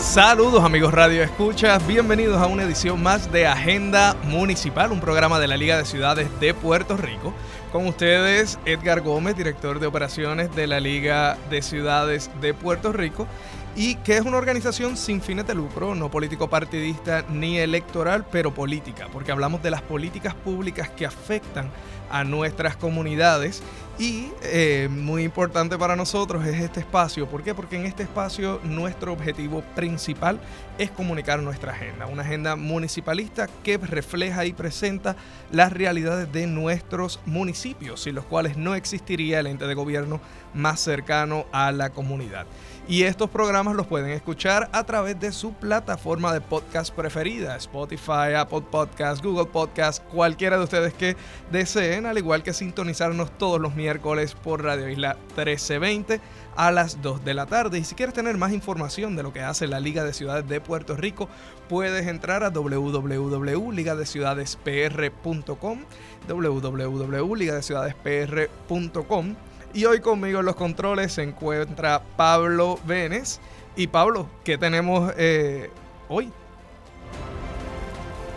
Saludos amigos Radio Escuchas, bienvenidos a una edición más de Agenda Municipal, un programa de la Liga de Ciudades de Puerto Rico. Con ustedes Edgar Gómez, director de operaciones de la Liga de Ciudades de Puerto Rico y que es una organización sin fines de lucro, no político partidista ni electoral, pero política, porque hablamos de las políticas públicas que afectan a nuestras comunidades y eh, muy importante para nosotros es este espacio. ¿Por qué? Porque en este espacio nuestro objetivo principal es comunicar nuestra agenda. Una agenda municipalista que refleja y presenta las realidades de nuestros municipios, sin los cuales no existiría el ente de gobierno más cercano a la comunidad. Y estos programas los pueden escuchar a través de su plataforma de podcast preferida, Spotify, Apple Podcasts, Google Podcasts, cualquiera de ustedes que deseen, al igual que sintonizarnos todos los miércoles por Radio Isla 1320 a las 2 de la tarde. Y si quieres tener más información de lo que hace la Liga de Ciudades de Puerto Rico, puedes entrar a www.ligadeciudadespr.com, www.ligadeciudadespr.com y hoy conmigo en los controles se encuentra Pablo Venes. Y Pablo, ¿qué tenemos eh, hoy?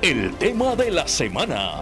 El tema de la semana.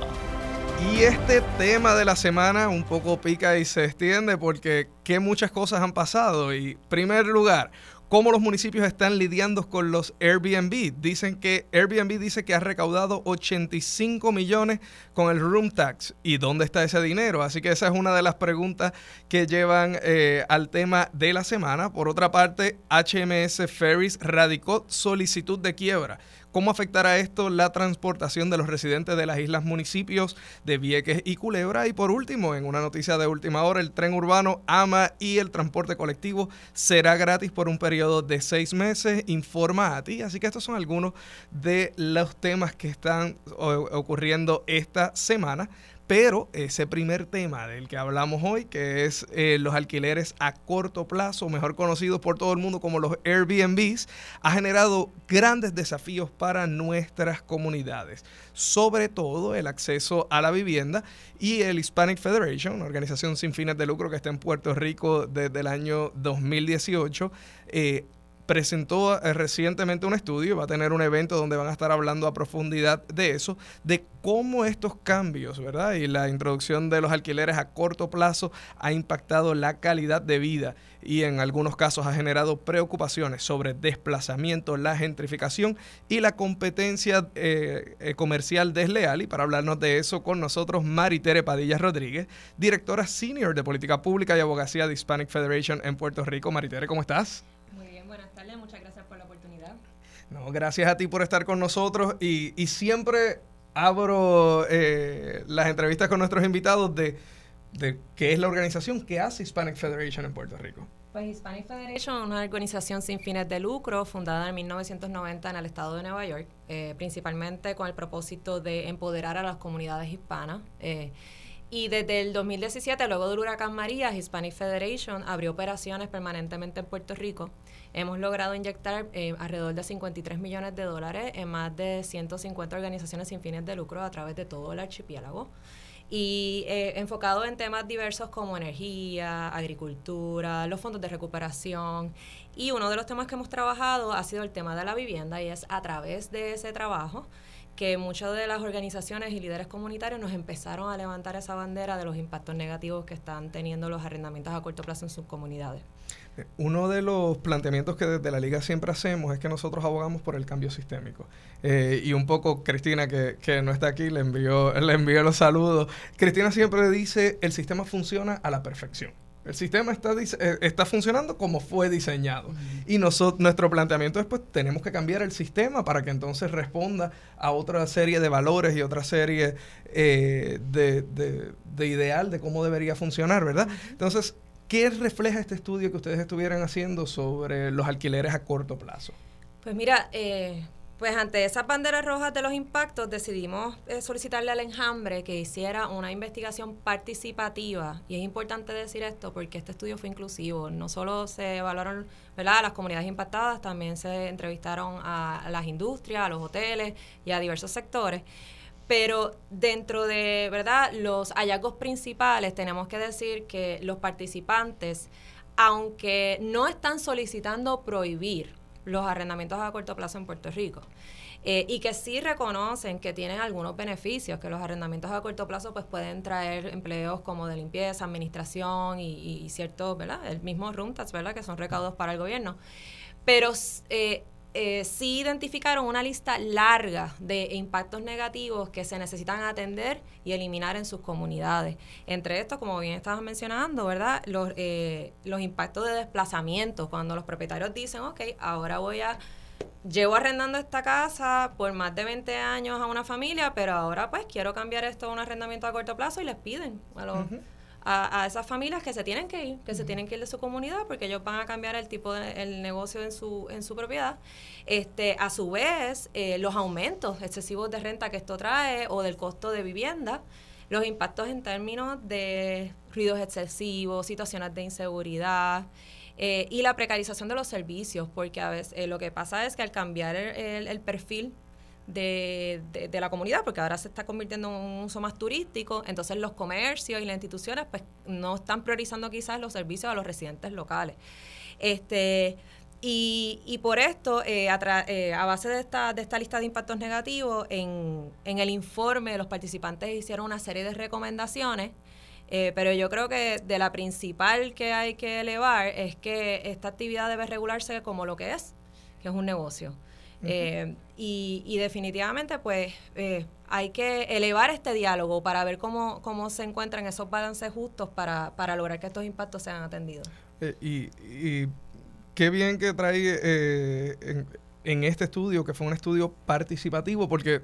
Y este tema de la semana un poco pica y se extiende porque que muchas cosas han pasado. Y primer lugar, cómo los municipios están lidiando con los Airbnb. Dicen que Airbnb dice que ha recaudado 85 millones con el room tax. ¿Y dónde está ese dinero? Así que esa es una de las preguntas que llevan eh, al tema de la semana. Por otra parte, HMS Ferries radicó solicitud de quiebra. ¿Cómo afectará esto la transportación de los residentes de las islas municipios de Vieques y Culebra? Y por último, en una noticia de última hora, el tren urbano AMA y el transporte colectivo será gratis por un periodo de seis meses, informa a ti. Así que estos son algunos de los temas que están ocurriendo esta semana. Pero ese primer tema del que hablamos hoy, que es eh, los alquileres a corto plazo, mejor conocidos por todo el mundo como los Airbnbs, ha generado grandes desafíos para nuestras comunidades. Sobre todo el acceso a la vivienda y el Hispanic Federation, una organización sin fines de lucro que está en Puerto Rico desde el año 2018, eh, presentó eh, recientemente un estudio, va a tener un evento donde van a estar hablando a profundidad de eso, de cómo estos cambios, ¿verdad? Y la introducción de los alquileres a corto plazo ha impactado la calidad de vida y en algunos casos ha generado preocupaciones sobre desplazamiento, la gentrificación y la competencia eh, eh, comercial desleal. Y para hablarnos de eso con nosotros, Maritere Padilla Rodríguez, directora senior de Política Pública y Abogacía de Hispanic Federation en Puerto Rico. Maritere, ¿cómo estás? Muchas gracias por la oportunidad. No, gracias a ti por estar con nosotros y, siempre abro eh, las entrevistas con nuestros invitados de, de qué es la organización que hace Hispanic Federation en Puerto Rico. Pues Hispanic Federation es una organización sin fines de lucro fundada en 1990 en el estado de Nueva York, eh, principalmente con el propósito de empoderar a las comunidades hispanas. Eh, y desde el 2017, luego del huracán María, Hispanic Federation abrió operaciones permanentemente en Puerto Rico. Hemos logrado inyectar eh, alrededor de 53 millones de dólares en más de 150 organizaciones sin fines de lucro a través de todo el archipiélago. Y eh, enfocado en temas diversos como energía, agricultura, los fondos de recuperación. Y uno de los temas que hemos trabajado ha sido el tema de la vivienda y es a través de ese trabajo que muchas de las organizaciones y líderes comunitarios nos empezaron a levantar esa bandera de los impactos negativos que están teniendo los arrendamientos a corto plazo en sus comunidades. Uno de los planteamientos que desde la liga siempre hacemos es que nosotros abogamos por el cambio sistémico. Eh, y un poco Cristina, que, que, no está aquí, le envió, le envió los saludos. Cristina siempre dice, el sistema funciona a la perfección. El sistema está, eh, está funcionando como fue diseñado. Y nosotros, nuestro planteamiento es, pues, tenemos que cambiar el sistema para que entonces responda a otra serie de valores y otra serie eh, de, de, ideal de cómo debería funcionar, ¿verdad? Entonces, ¿qué refleja este estudio que ustedes estuvieran haciendo sobre los alquileres a corto plazo? Pues mira, eh, Pues ante esas banderas rojas de los impactos decidimos eh, solicitarle al enjambre que hiciera una investigación participativa. Y es importante decir esto porque este estudio fue inclusivo. No solo se evaluaron ¿verdad? las comunidades impactadas, también se entrevistaron a las industrias, a los hoteles y a diversos sectores. Pero dentro de ¿verdad? los hallazgos principales tenemos que decir que los participantes, aunque no están solicitando prohibir los arrendamientos a corto plazo en Puerto Rico. Eh, y que sí reconocen que tienen algunos beneficios, que los arrendamientos a corto plazo pues pueden traer empleos como de limpieza, administración y, y ciertos, ¿verdad? El mismo room ¿verdad? Que son recaudos para el gobierno. Pero eh, eh, sí identificaron una lista larga de impactos negativos que se necesitan atender y eliminar en sus comunidades. Entre estos, como bien estabas mencionando, ¿verdad? Los, eh, los impactos de desplazamiento, cuando los propietarios dicen, ok, ahora voy a llevo arrendando esta casa por más de 20 años a una familia, pero ahora pues quiero cambiar esto a un arrendamiento a corto plazo y les piden a los, a, esas familias que se tienen que ir, que se tienen que ir de su comunidad porque ellos van a cambiar el tipo de el negocio en su, en su propiedad. Este, a su vez, eh, los aumentos excesivos de renta que esto trae o del costo de vivienda, los impactos en términos de ruidos excesivos, situaciones de inseguridad, eh, y la precarización de los servicios, porque a veces eh, lo que pasa es que al cambiar el, el perfil de, de, la comunidad, porque ahora se está convirtiendo en un uso más turístico, entonces los comercios y las instituciones pues no están priorizando quizás los servicios a los residentes locales. Este, y, y por esto, eh, a, eh, a, base de esta, de esta lista de impactos negativos, en, en el informe los participantes hicieron una serie de recomendaciones, eh, pero yo creo que de la principal que hay que elevar es que esta actividad debe regularse como lo que es, que es un negocio. Eh, y, definitivamente, pues, eh, hay que elevar este diálogo para ver cómo, cómo se encuentran esos balances justos para, para lograr que estos impactos sean atendidos. Eh, y, qué bien que trae en, en este estudio, que fue un estudio participativo, porque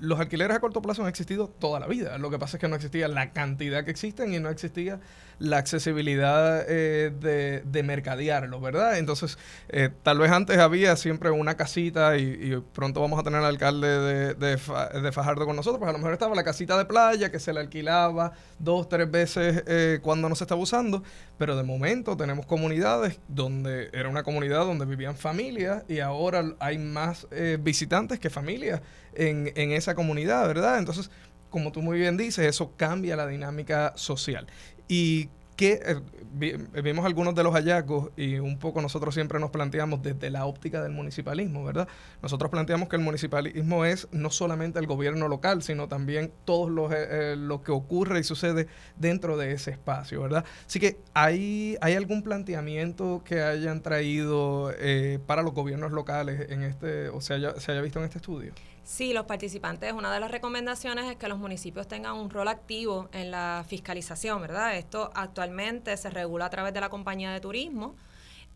los alquileres a corto plazo han existido toda la vida. Lo que pasa es que no existía la cantidad que existen y no existía la accesibilidad eh, de, de, mercadearlo, ¿verdad? Entonces, eh, tal vez antes había siempre una casita y, pronto vamos a tener al alcalde de, Fajardo con nosotros, pues a lo mejor estaba la casita de playa que se le alquilaba dos, tres veces eh, cuando no se estaba usando, pero de momento tenemos comunidades donde era una comunidad donde vivían familias y ahora hay más visitantes que familias en, esa comunidad, ¿verdad? Entonces, como tú muy bien dices, eso cambia la dinámica social. Y que eh, vimos algunos de los hallazgos y un poco nosotros siempre nos planteamos desde la óptica del municipalismo, ¿verdad? Nosotros planteamos que el municipalismo es no solamente el gobierno local, sino también todo lo, eh, eh, lo que ocurre y sucede dentro de ese espacio, ¿verdad? Así que ¿hay, hay algún planteamiento que hayan traído para los gobiernos locales en este, o se se haya visto en este estudio? Sí, los participantes, una de las recomendaciones es que los municipios tengan un rol activo en la fiscalización, ¿verdad? Esto actualmente se regula a través de la compañía de turismo.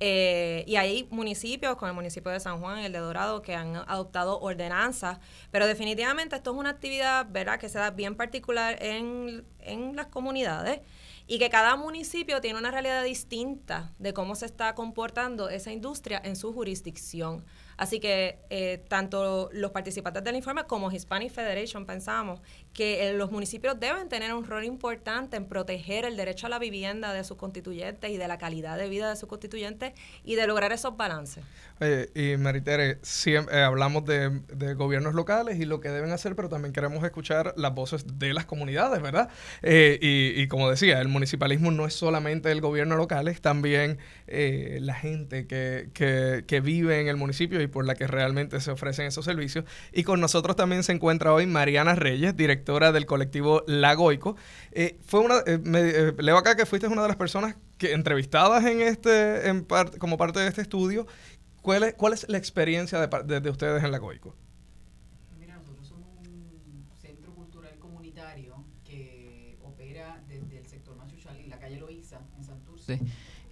Eh, y hay municipios, como el municipio de San Juan el de Dorado, que han adoptado ordenanzas, pero definitivamente esto es una actividad, ¿verdad?, que se da bien particular en, en las comunidades y que cada municipio tiene una realidad distinta de cómo se está comportando esa industria en su jurisdicción. Así que eh, tanto los participantes del informe como Hispanic Federation pensamos que eh, los municipios deben tener un rol importante en proteger el derecho a la vivienda de sus constituyentes y de la calidad de vida de sus constituyentes y de lograr esos balances. y Maritere, siempre, eh, hablamos de, gobiernos locales y lo que deben hacer, pero también queremos escuchar las voces de las comunidades, ¿verdad? y, y, como decía, el municipalismo no es solamente el gobierno local, es también la gente que vive en el municipio y por la que realmente se ofrecen esos servicios. Y con nosotros también se encuentra hoy Mariana Reyes, directora del colectivo Lagoico. Eh, fue una, eh, eh, leo acá que fuiste una de las personas que entrevistadas en este, en como parte de este estudio. ¿Cuál es, cuál es la experiencia de, de, ustedes en Lagoico? Mira, nosotros somos un centro cultural comunitario que opera desde el sector Machuchal en la calle Loíza, en Santurce.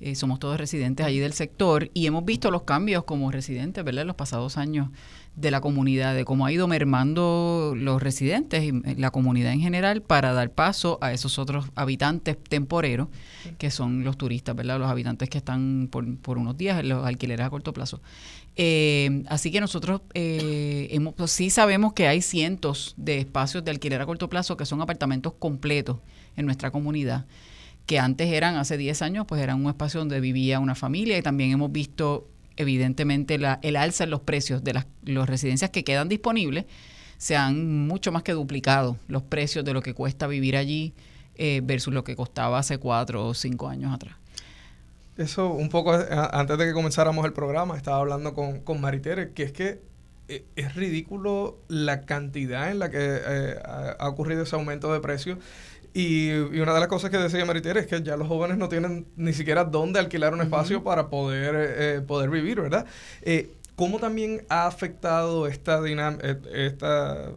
Eh, somos todos residentes allí del sector y hemos visto los cambios como residentes, ¿verdad? En los pasados años de la comunidad, de cómo ha ido mermando los residentes y la comunidad en general para dar paso a esos otros habitantes temporeros que son los turistas, ¿verdad? Los habitantes que están por, por unos días en los alquileres a corto plazo. Eh, así que nosotros eh, hemos, pues sí sabemos que hay cientos de espacios de alquiler a corto plazo que son apartamentos completos en nuestra comunidad, que antes eran, hace 10 años, pues eran un espacio donde vivía una familia y también hemos visto evidentemente la, el alza en los precios de las residencias que quedan disponibles, se han mucho más que duplicado los precios de lo que cuesta vivir allí eh, versus lo que costaba hace cuatro o cinco años atrás. Eso un poco, eh, antes de que comenzáramos el programa, estaba hablando con, con Maritere, que es que eh, es ridículo la cantidad en la que ha ocurrido ese aumento de precios. Y, una de las cosas que decía Maritere es que ya los jóvenes no tienen ni siquiera dónde alquilar un espacio para poder, poder vivir, ¿verdad? ¿Cómo también ha afectado esta, esta,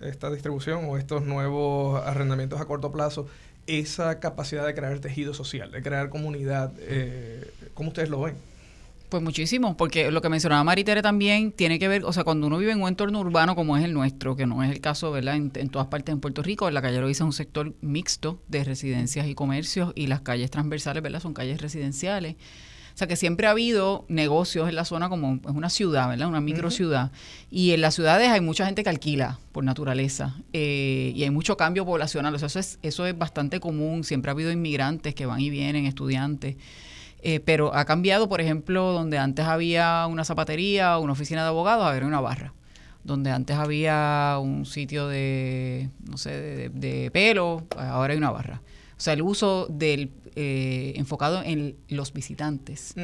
esta distribución o estos nuevos arrendamientos a corto plazo esa capacidad de crear tejido social, de crear comunidad. Eh, ¿Cómo ustedes lo ven? Pues muchísimo, porque lo que mencionaba Maritere también tiene que ver, o sea, cuando uno vive en un entorno urbano como es el nuestro, que no es el caso, ¿verdad? En, todas partes en Puerto Rico, en la calle Loiza es un sector mixto de residencias y comercios y las calles transversales, ¿verdad? Son calles residenciales. O sea que siempre ha habido negocios en la zona como es una ciudad, ¿verdad? Una micro ciudad. Y en las ciudades hay mucha gente que alquila por naturaleza eh, y hay mucho cambio poblacional. O sea, eso es, eso es bastante común. Siempre ha habido inmigrantes que van y vienen, estudiantes. Eh, pero ha cambiado, por ejemplo, donde antes había una zapatería o una oficina de abogados, a ver una barra. Donde antes había un sitio de, no sé, de, de pelo, ahora hay una barra. O sea, el uso del eh, enfocado en los visitantes.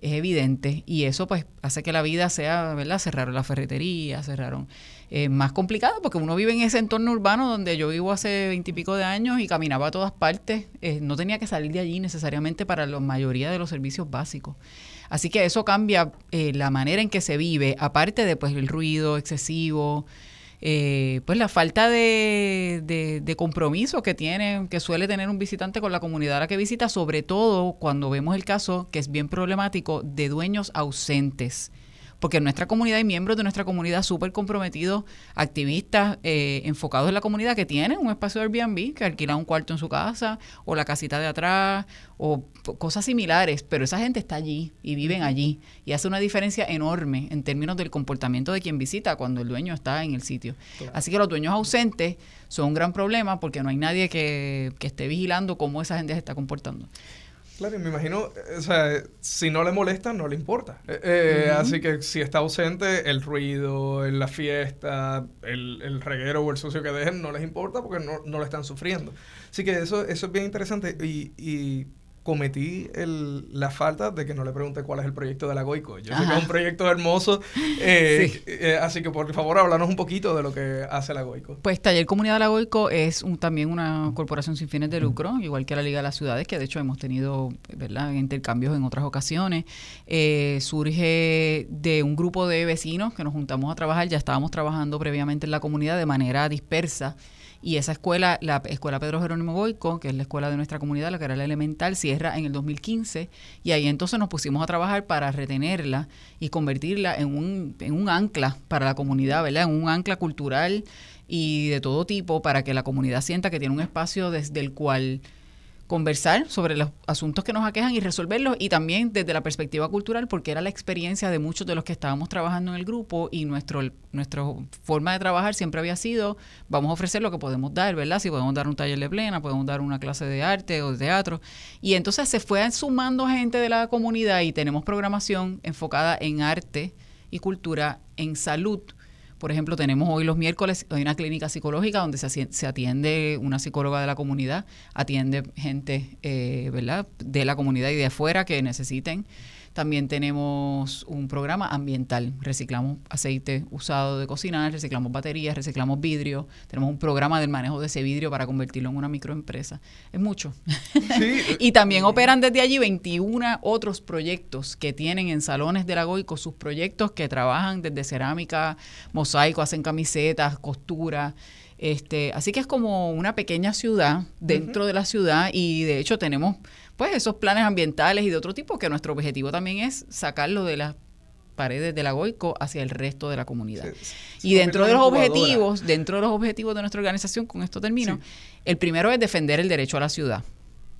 Es evidente y eso pues hace que la vida sea, ¿verdad? Cerraron la ferretería, cerraron. Eh, más complicado porque uno vive en ese entorno urbano donde yo vivo hace veintipico de años y caminaba a todas partes. Eh, no tenía que salir de allí necesariamente para la mayoría de los servicios básicos. Así que eso cambia la manera en que se vive, aparte de pues el ruido excesivo, eh, pues la falta de, de, compromiso que tiene, que suele tener un visitante con la comunidad a la que visita, sobre todo cuando vemos el caso, que es bien problemático, de dueños ausentes porque en nuestra comunidad hay miembros de nuestra comunidad súper comprometidos, activistas eh, enfocados en la comunidad que tienen un espacio de Airbnb, que alquilan un cuarto en su casa, o la casita de atrás, o cosas similares, pero esa gente está allí y viven allí. Y hace una diferencia enorme en términos del comportamiento de quien visita cuando el dueño está en el sitio. Así que los dueños ausentes son un gran problema porque no hay nadie que, que esté vigilando cómo esa gente se está comportando. Claro, me imagino, eh, o sea, si no le molesta, no le importa. Eh, eh, así que si está ausente, el ruido, la fiesta, el, el, reguero o el sucio que dejen, no les importa porque no, no lo están sufriendo. Así que eso, eso es bien interesante y, y cometí el, la falta de que no le pregunte cuál es el proyecto de la Goico. Yo sé que es un proyecto hermoso, eh, eh, así que por favor háblanos un poquito de lo que hace la Goico. Pues Taller Comunidad de la Goico es un, también una corporación sin fines de lucro, igual que la Liga de las Ciudades, que de hecho hemos tenido ¿verdad? intercambios en otras ocasiones. Eh, surge de un grupo de vecinos que nos juntamos a trabajar, ya estábamos trabajando previamente en la comunidad de manera dispersa. Y esa escuela, la escuela Pedro Jerónimo Goico, que es la escuela de nuestra comunidad, la que era la elemental, cierra en el 2015 y ahí entonces nos pusimos a trabajar para retenerla y convertirla en un, en un ancla para la comunidad, ¿verdad? En un ancla cultural y de todo tipo para que la comunidad sienta que tiene un espacio desde el cual conversar sobre los asuntos que nos aquejan y resolverlos y también desde la perspectiva cultural porque era la experiencia de muchos de los que estábamos trabajando en el grupo y nuestro nuestra forma de trabajar siempre había sido vamos a ofrecer lo que podemos dar, ¿verdad? Si podemos dar un taller de plena, podemos dar una clase de arte o de teatro y entonces se fue sumando gente de la comunidad y tenemos programación enfocada en arte y cultura, en salud, por ejemplo, tenemos hoy los miércoles, hay una clínica psicológica donde se, atiende una psicóloga de la comunidad, atiende gente eh, ¿verdad? de la comunidad y de afuera que necesiten también tenemos un programa ambiental. Reciclamos aceite usado de cocinar, reciclamos baterías, reciclamos vidrio. Tenemos un programa del manejo de ese vidrio para convertirlo en una microempresa. Es mucho. y también operan desde allí 21 otros proyectos que tienen en salones de la Goico sus proyectos que trabajan desde cerámica, mosaico, hacen camisetas, costura. Este, así que es como una pequeña ciudad dentro de la ciudad y de hecho tenemos pues esos planes ambientales y de otro tipo que nuestro objetivo también es sacarlo de las paredes de la Goico hacia el resto de la comunidad. y dentro de los objetivos, dentro de los objetivos de nuestra organización, con esto termino, el primero es defender el derecho a la ciudad.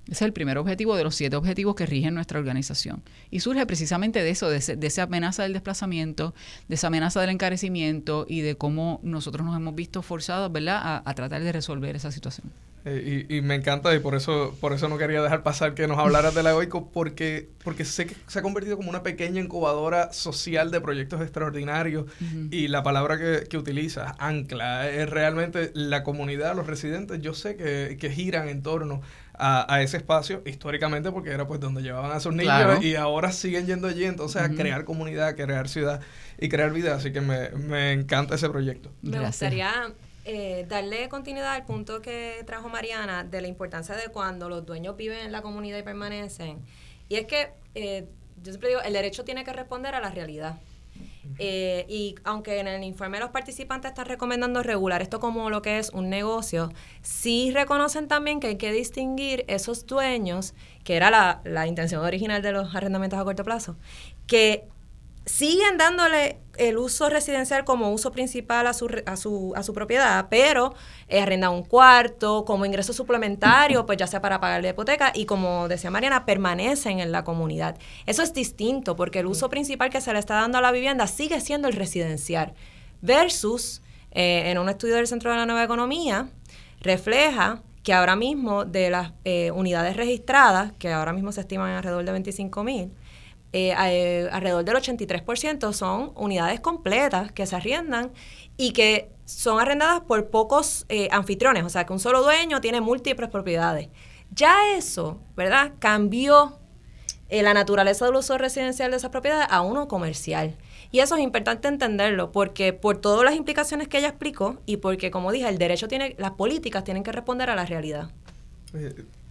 Ese es el primer objetivo de los siete objetivos que rigen nuestra organización. Y surge precisamente de eso, de, esa amenaza del desplazamiento, de esa amenaza del encarecimiento y de cómo nosotros nos hemos visto forzados ¿verdad? A, tratar de resolver esa situación. Eh, y, me encanta y por eso por eso no quería dejar pasar que nos hablaras de la EOICO porque, porque sé que se ha convertido como una pequeña incubadora social de proyectos extraordinarios y la palabra que, que utilizas, ancla, es realmente la comunidad, los residentes, yo sé que, que giran en torno a, ese espacio históricamente porque era pues donde llevaban a sus niños y ahora siguen yendo allí, entonces a crear comunidad, crear ciudad y crear vida, así que me, me encanta ese proyecto. Me gustaría eh, darle continuidad al punto que trajo Mariana de la importancia de cuando los dueños viven en la comunidad y permanecen. Y es que, eh, yo siempre digo, el derecho tiene que responder a la realidad. Eh, y aunque en el informe los participantes están recomendando regular esto como lo que es un negocio, sí reconocen también que hay que distinguir esos dueños, que era la, la intención original de los arrendamientos a corto plazo, que siguen dándole el uso residencial como uso principal a su, a su, a su propiedad, pero eh, arrendan un cuarto como ingreso suplementario, pues ya sea para pagar la hipoteca y como decía Mariana, permanecen en la comunidad. Eso es distinto porque el uso principal que se le está dando a la vivienda sigue siendo el residencial versus eh, en un estudio del Centro de la Nueva Economía refleja que ahora mismo de las eh, unidades registradas, que ahora mismo se estiman alrededor de 25 mil, eh, eh, alrededor del 83% son unidades completas que se arriendan y que son arrendadas por pocos eh, anfitriones, o sea que un solo dueño tiene múltiples propiedades. Ya eso, ¿verdad? Cambió la naturaleza del uso residencial de esas propiedades a uno comercial. Y eso es importante entenderlo, porque por todas las implicaciones que ella explicó y porque, como dije, el derecho tiene, las políticas tienen que responder a la realidad.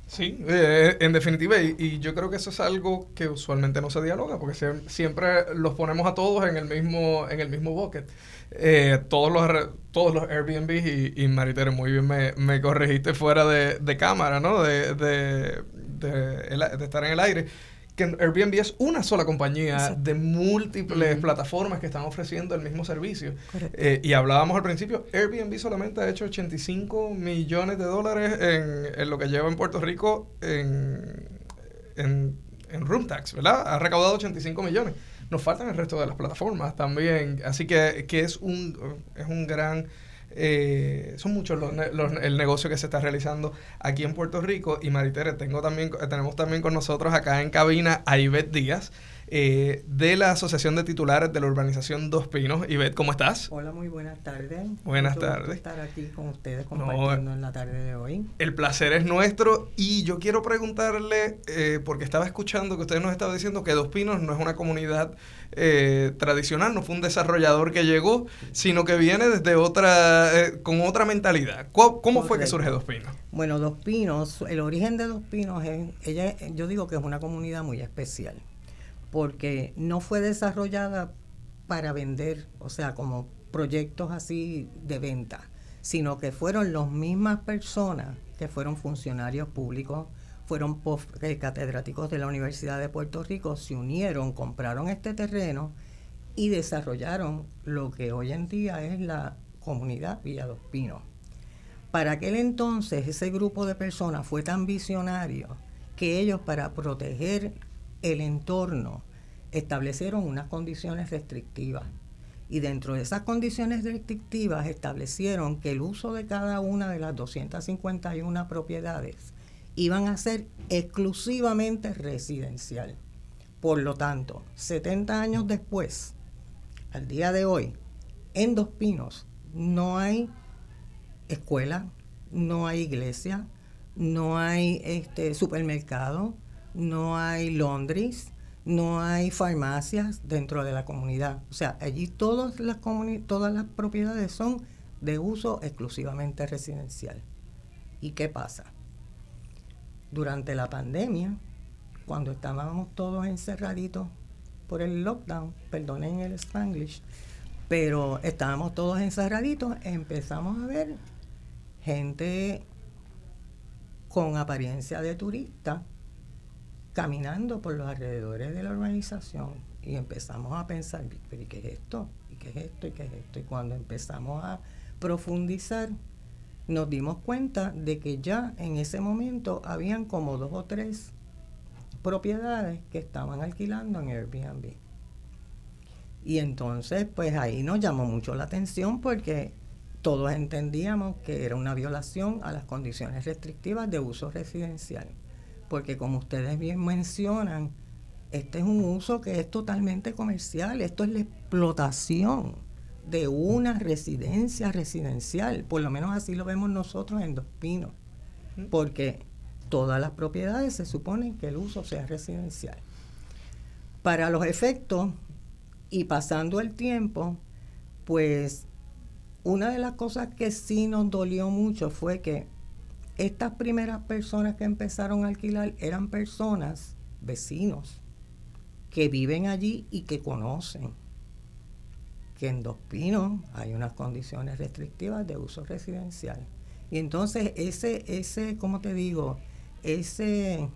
Sí, eh, en definitiva, y, yo creo que eso es algo que usualmente no se dialoga, porque siempre los ponemos a todos en el mismo, en el mismo bucket. Eh, todos los todos los Airbnb y, y Maritere, muy bien me, me corregiste fuera de, de cámara, ¿no? De, de, de, estar en el aire que Airbnb es una sola compañía de múltiples plataformas que están ofreciendo el mismo servicio. Eh, y hablábamos al principio, Airbnb solamente ha hecho 85 millones de dólares en, lo que lleva en Puerto Rico en, en, en room tax, ¿verdad? Ha recaudado 85 millones. Nos faltan el resto de las plataformas también. Así que, que es, un, es un gran eh, son muchos los, el negocio que se está realizando aquí en Puerto Rico. Y Maritere, tengo también, tenemos también con nosotros acá en cabina a Ivette Díaz. Eh, de la Asociación de Titulares de la Urbanización Dos Pinos. Ivette, ¿cómo estás? Hola, muy buenas tardes. Buenas tardes. estar aquí con ustedes compartiendo en la tarde de hoy. El placer es nuestro y yo quiero preguntarle, eh, porque estaba escuchando que ustedes nos estaban diciendo que Dos Pinos no es una comunidad eh, tradicional, no fue un desarrollador que llegó, sino que viene desde otra, con otra mentalidad. ¿Cómo, fue que surge Dos Pinos? Bueno, Dos Pinos, el origen de Dos Pinos es, ella, yo digo que es una comunidad muy especial porque no fue desarrollada para vender, o sea, como proyectos así de venta, sino que fueron las mismas personas que fueron funcionarios públicos, fueron eh, catedráticos de la Universidad de Puerto Rico, se unieron, compraron este terreno y desarrollaron lo que hoy en día es la comunidad Villa Dos. Para aquel entonces ese grupo de personas fue tan visionario que ellos para proteger el entorno establecieron unas condiciones restrictivas. Y dentro de esas condiciones restrictivas establecieron que el uso de cada una de las 251 propiedades iban a ser exclusivamente residencial. Por lo tanto, 70 años después, al día de hoy, en Dos Pinos no hay escuela, no hay iglesia, no hay este supermercado, no hay Londres, no hay farmacias dentro de la comunidad. O sea, allí todas las, todas las propiedades son de uso exclusivamente residencial. ¿Y qué pasa? Durante la pandemia, cuando estábamos todos encerraditos por el lockdown, perdonen el spanglish, pero estábamos todos encerraditos, empezamos a ver gente con apariencia de turista caminando por los alrededores de la organización y empezamos a pensar, ¿y qué es esto? ¿Y qué es esto? ¿Y qué es esto? Y cuando empezamos a profundizar, nos dimos cuenta de que ya en ese momento habían como dos o tres propiedades que estaban alquilando en Airbnb. Y entonces, pues ahí nos llamó mucho la atención porque todos entendíamos que era una violación a las condiciones restrictivas de uso residencial. Porque como ustedes bien mencionan, este es un uso que es totalmente comercial, esto es la explotación de una residencia residencial, por lo menos así lo vemos nosotros en Dos Pinos, porque todas las propiedades se suponen que el uso sea residencial. Para los efectos y pasando el tiempo, pues una de las cosas que sí nos dolió mucho fue que estas primeras personas que empezaron a alquilar eran personas, vecinos, que viven allí y que conocen que en Dos Pinos hay unas condiciones restrictivas de uso residencial. Y entonces ese, ese, ¿cómo te digo? Ese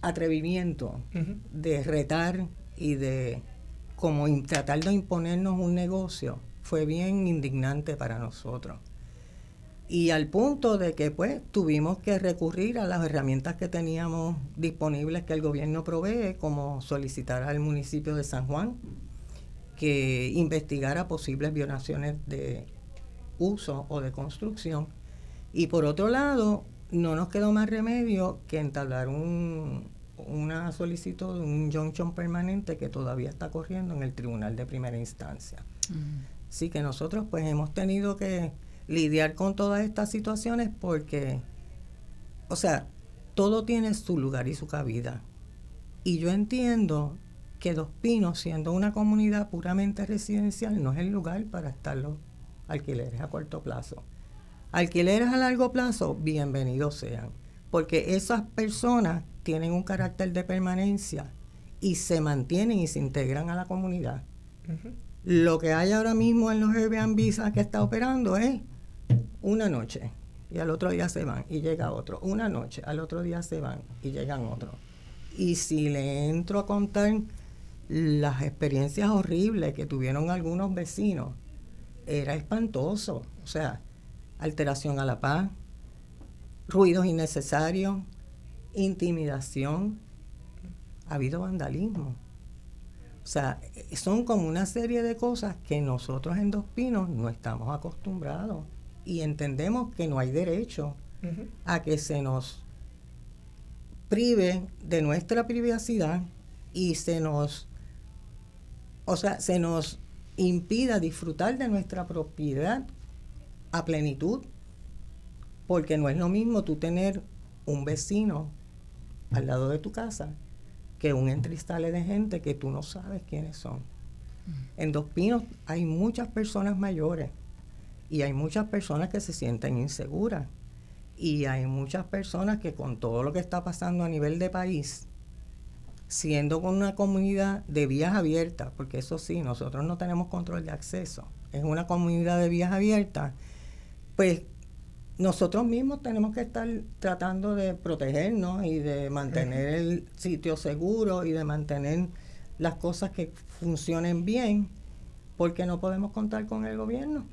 atrevimiento de retar y de como tratar de imponernos un negocio fue bien indignante para nosotros. Y al punto de que pues tuvimos que recurrir a las herramientas que teníamos disponibles que el gobierno provee, como solicitar al municipio de San Juan que investigara posibles violaciones de uso o de construcción. Y por otro lado, no nos quedó más remedio que entablar un, una solicitud de un injunction permanente que todavía está corriendo en el tribunal de primera instancia. Así que nosotros pues hemos tenido que lidiar con todas estas situaciones porque, o sea, todo tiene su lugar y su cabida. Y yo entiendo que Dos Pinos, siendo una comunidad puramente residencial, no es el lugar para estar los alquileres a corto plazo. Alquileres a largo plazo, bienvenidos sean, porque esas personas tienen un carácter de permanencia y se mantienen y se integran a la comunidad. Lo que hay ahora mismo en los Airbnb que está operando es una noche y al otro día se van y llega otro. Una noche, al otro día se van y llegan otros. Y si le entro a contar las experiencias horribles que tuvieron algunos vecinos, era espantoso. O sea, alteración a la paz, ruidos innecesarios, intimidación, ha habido vandalismo. O sea, son como una serie de cosas que nosotros en Dos Pinos no estamos acostumbrados y entendemos que no hay derecho a que se nos prive de nuestra privacidad y se nos, o sea, se nos impida disfrutar de nuestra propiedad a plenitud, porque no es lo mismo tú tener un vecino al lado de tu casa que un entristale de gente que tú no sabes quiénes son. En Dos Pinos hay muchas personas mayores y hay muchas personas que se sienten inseguras. Y hay muchas personas que con todo lo que está pasando a nivel de país, siendo con una comunidad de vías abiertas, porque eso sí, nosotros no tenemos control de acceso, es una comunidad de vías abiertas, pues nosotros mismos tenemos que estar tratando de protegernos y de mantener el sitio seguro y de mantener las cosas que funcionen bien, porque no podemos contar con el gobierno.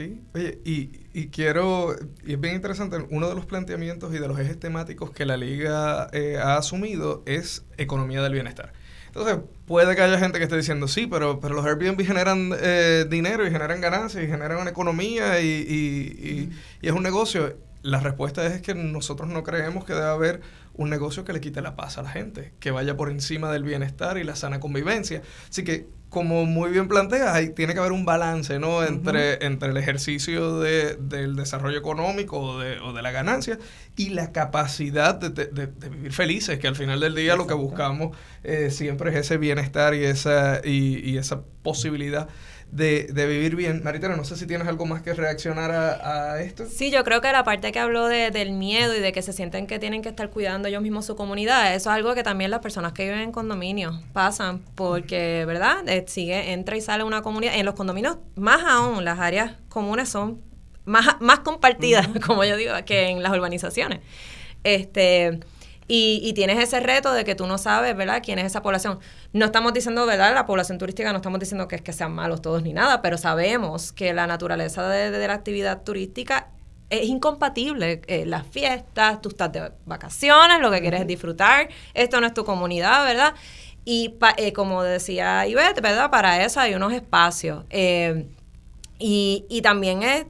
Sí, oye, y, quiero, y es bien interesante, uno de los planteamientos y de los ejes temáticos que la liga eh, ha asumido es economía del bienestar. Entonces, puede que haya gente que esté diciendo, sí, pero, pero los Airbnb generan eh, dinero y generan ganancias y generan una economía y, y, y, es un negocio. La respuesta es que nosotros no creemos que debe haber un negocio que le quite la paz a la gente, que vaya por encima del bienestar y la sana convivencia. Así que como muy bien planteas, ahí tiene que haber un balance ¿no? entre, entre el ejercicio de, del desarrollo económico o de, o de, la ganancia y la capacidad de, de, vivir felices, que al final del día lo que buscamos eh, siempre es ese bienestar y esa, y, y esa posibilidad de, de, vivir bien. Maritera, no sé si tienes algo más que reaccionar a, esto. Sí, yo creo que la parte que habló de, del miedo y de que se sienten que tienen que estar cuidando ellos mismos su comunidad, eso es algo que también las personas que viven en condominios pasan, porque, ¿verdad? Eh, sigue, entra y sale una comunidad. En los condominios, más aún, las áreas comunes son más, más compartidas, como yo digo, que en las urbanizaciones. Este Y, tienes ese reto de que tú no sabes, ¿verdad?, quién es esa población. No estamos diciendo, ¿verdad?, la población turística, no estamos diciendo que es que sean malos todos ni nada, pero sabemos que la naturaleza de, la actividad turística es incompatible. Eh, las fiestas, tú estás de vacaciones, lo que quieres es disfrutar, esto no es tu comunidad, ¿verdad? Y eh, como decía Ivette, ¿verdad? Para eso hay unos espacios. Eh, y, y también es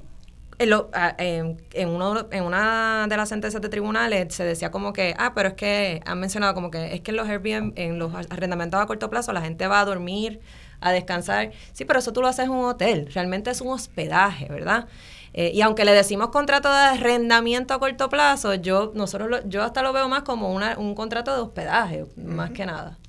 en, en, uno, en una de las sentencias de tribunales se decía como que, ah, pero es que han mencionado como que es que en los Airbnb, en los arrendamientos a corto plazo, la gente va a dormir, a descansar. Sí, pero eso tú lo haces en un hotel, realmente es un hospedaje, ¿verdad? Eh, y aunque le decimos contrato de arrendamiento a corto plazo, yo nosotros yo hasta lo veo más como una, un contrato de hospedaje, más que nada.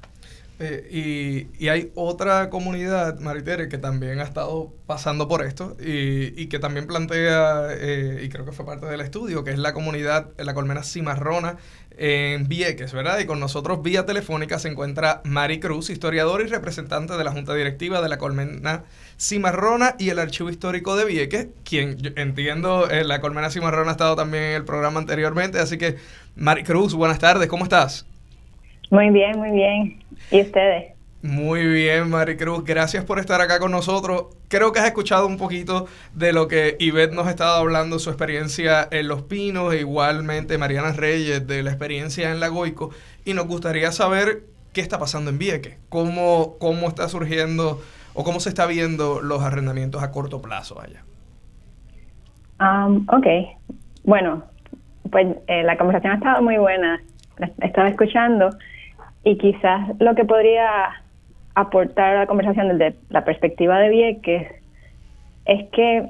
Eh, y, hay otra comunidad, Maritere, que también ha estado pasando por esto y, que también plantea, eh, y creo que fue parte del estudio, que es la comunidad, la colmena cimarrona en Vieques, ¿verdad? Y con nosotros vía telefónica se encuentra Mari Cruz, historiadora y representante de la Junta Directiva de la colmena cimarrona y el Archivo Histórico de Vieques, quien entiendo, eh, la colmena cimarrona ha estado también en el programa anteriormente, así que Mari Cruz, buenas tardes, ¿cómo estás? Muy bien, muy bien. ¿Y ustedes? Muy bien, Maricruz. Gracias por estar acá con nosotros. Creo que has escuchado un poquito de lo que Ivette nos ha estado hablando, su experiencia en Los Pinos, e igualmente Mariana Reyes de la experiencia en La Goico. Y nos gustaría saber qué está pasando en Vieques, cómo, cómo está surgiendo o cómo se está viendo los arrendamientos a corto plazo allá. Um, ok, bueno, pues eh, la conversación ha estado muy buena. Estaba escuchando y quizás lo que podría aportar a la conversación desde la perspectiva de Vieques es que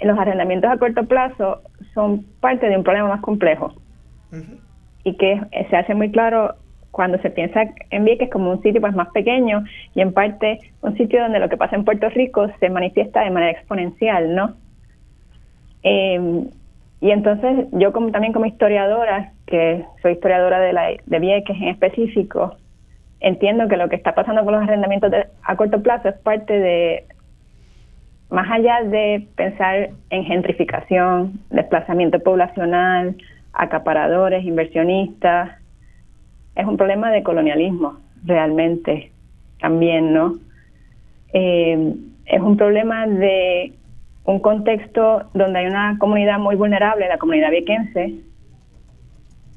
los arrendamientos a corto plazo son parte de un problema más complejo y que se hace muy claro cuando se piensa en Vieques como un sitio pues más pequeño y en parte un sitio donde lo que pasa en Puerto Rico se manifiesta de manera exponencial, ¿no? Eh, y entonces yo como, también como historiadora, que soy historiadora de, la, de Vieques en específico, entiendo que lo que está pasando con los arrendamientos a corto plazo es parte de, más allá de pensar en gentrificación, desplazamiento poblacional, acaparadores, inversionistas, es un problema de colonialismo realmente también, ¿no? Eh, es un problema de un contexto donde hay una comunidad muy vulnerable, la comunidad viequense,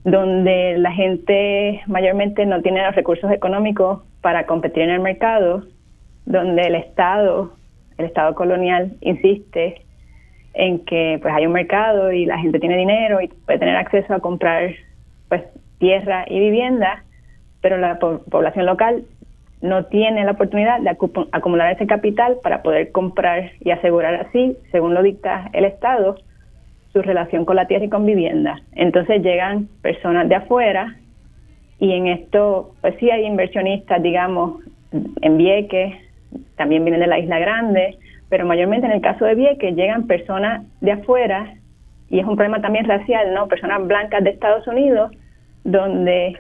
donde la gente mayormente no tiene los recursos económicos para competir en el mercado, donde el Estado, el Estado colonial, insiste en que pues hay un mercado y la gente tiene dinero y puede tener acceso a comprar pues tierra y vivienda, pero la población local no tiene la oportunidad de acumular ese capital para poder comprar y asegurar así, según lo dicta el Estado, su relación con la tierra y con vivienda. Entonces llegan personas de afuera y en esto, pues sí hay inversionistas, digamos, en Vieques, también vienen de la Isla Grande, pero mayormente en el caso de Vieques llegan personas de afuera y es un problema también racial, ¿no? Personas blancas de Estados Unidos donde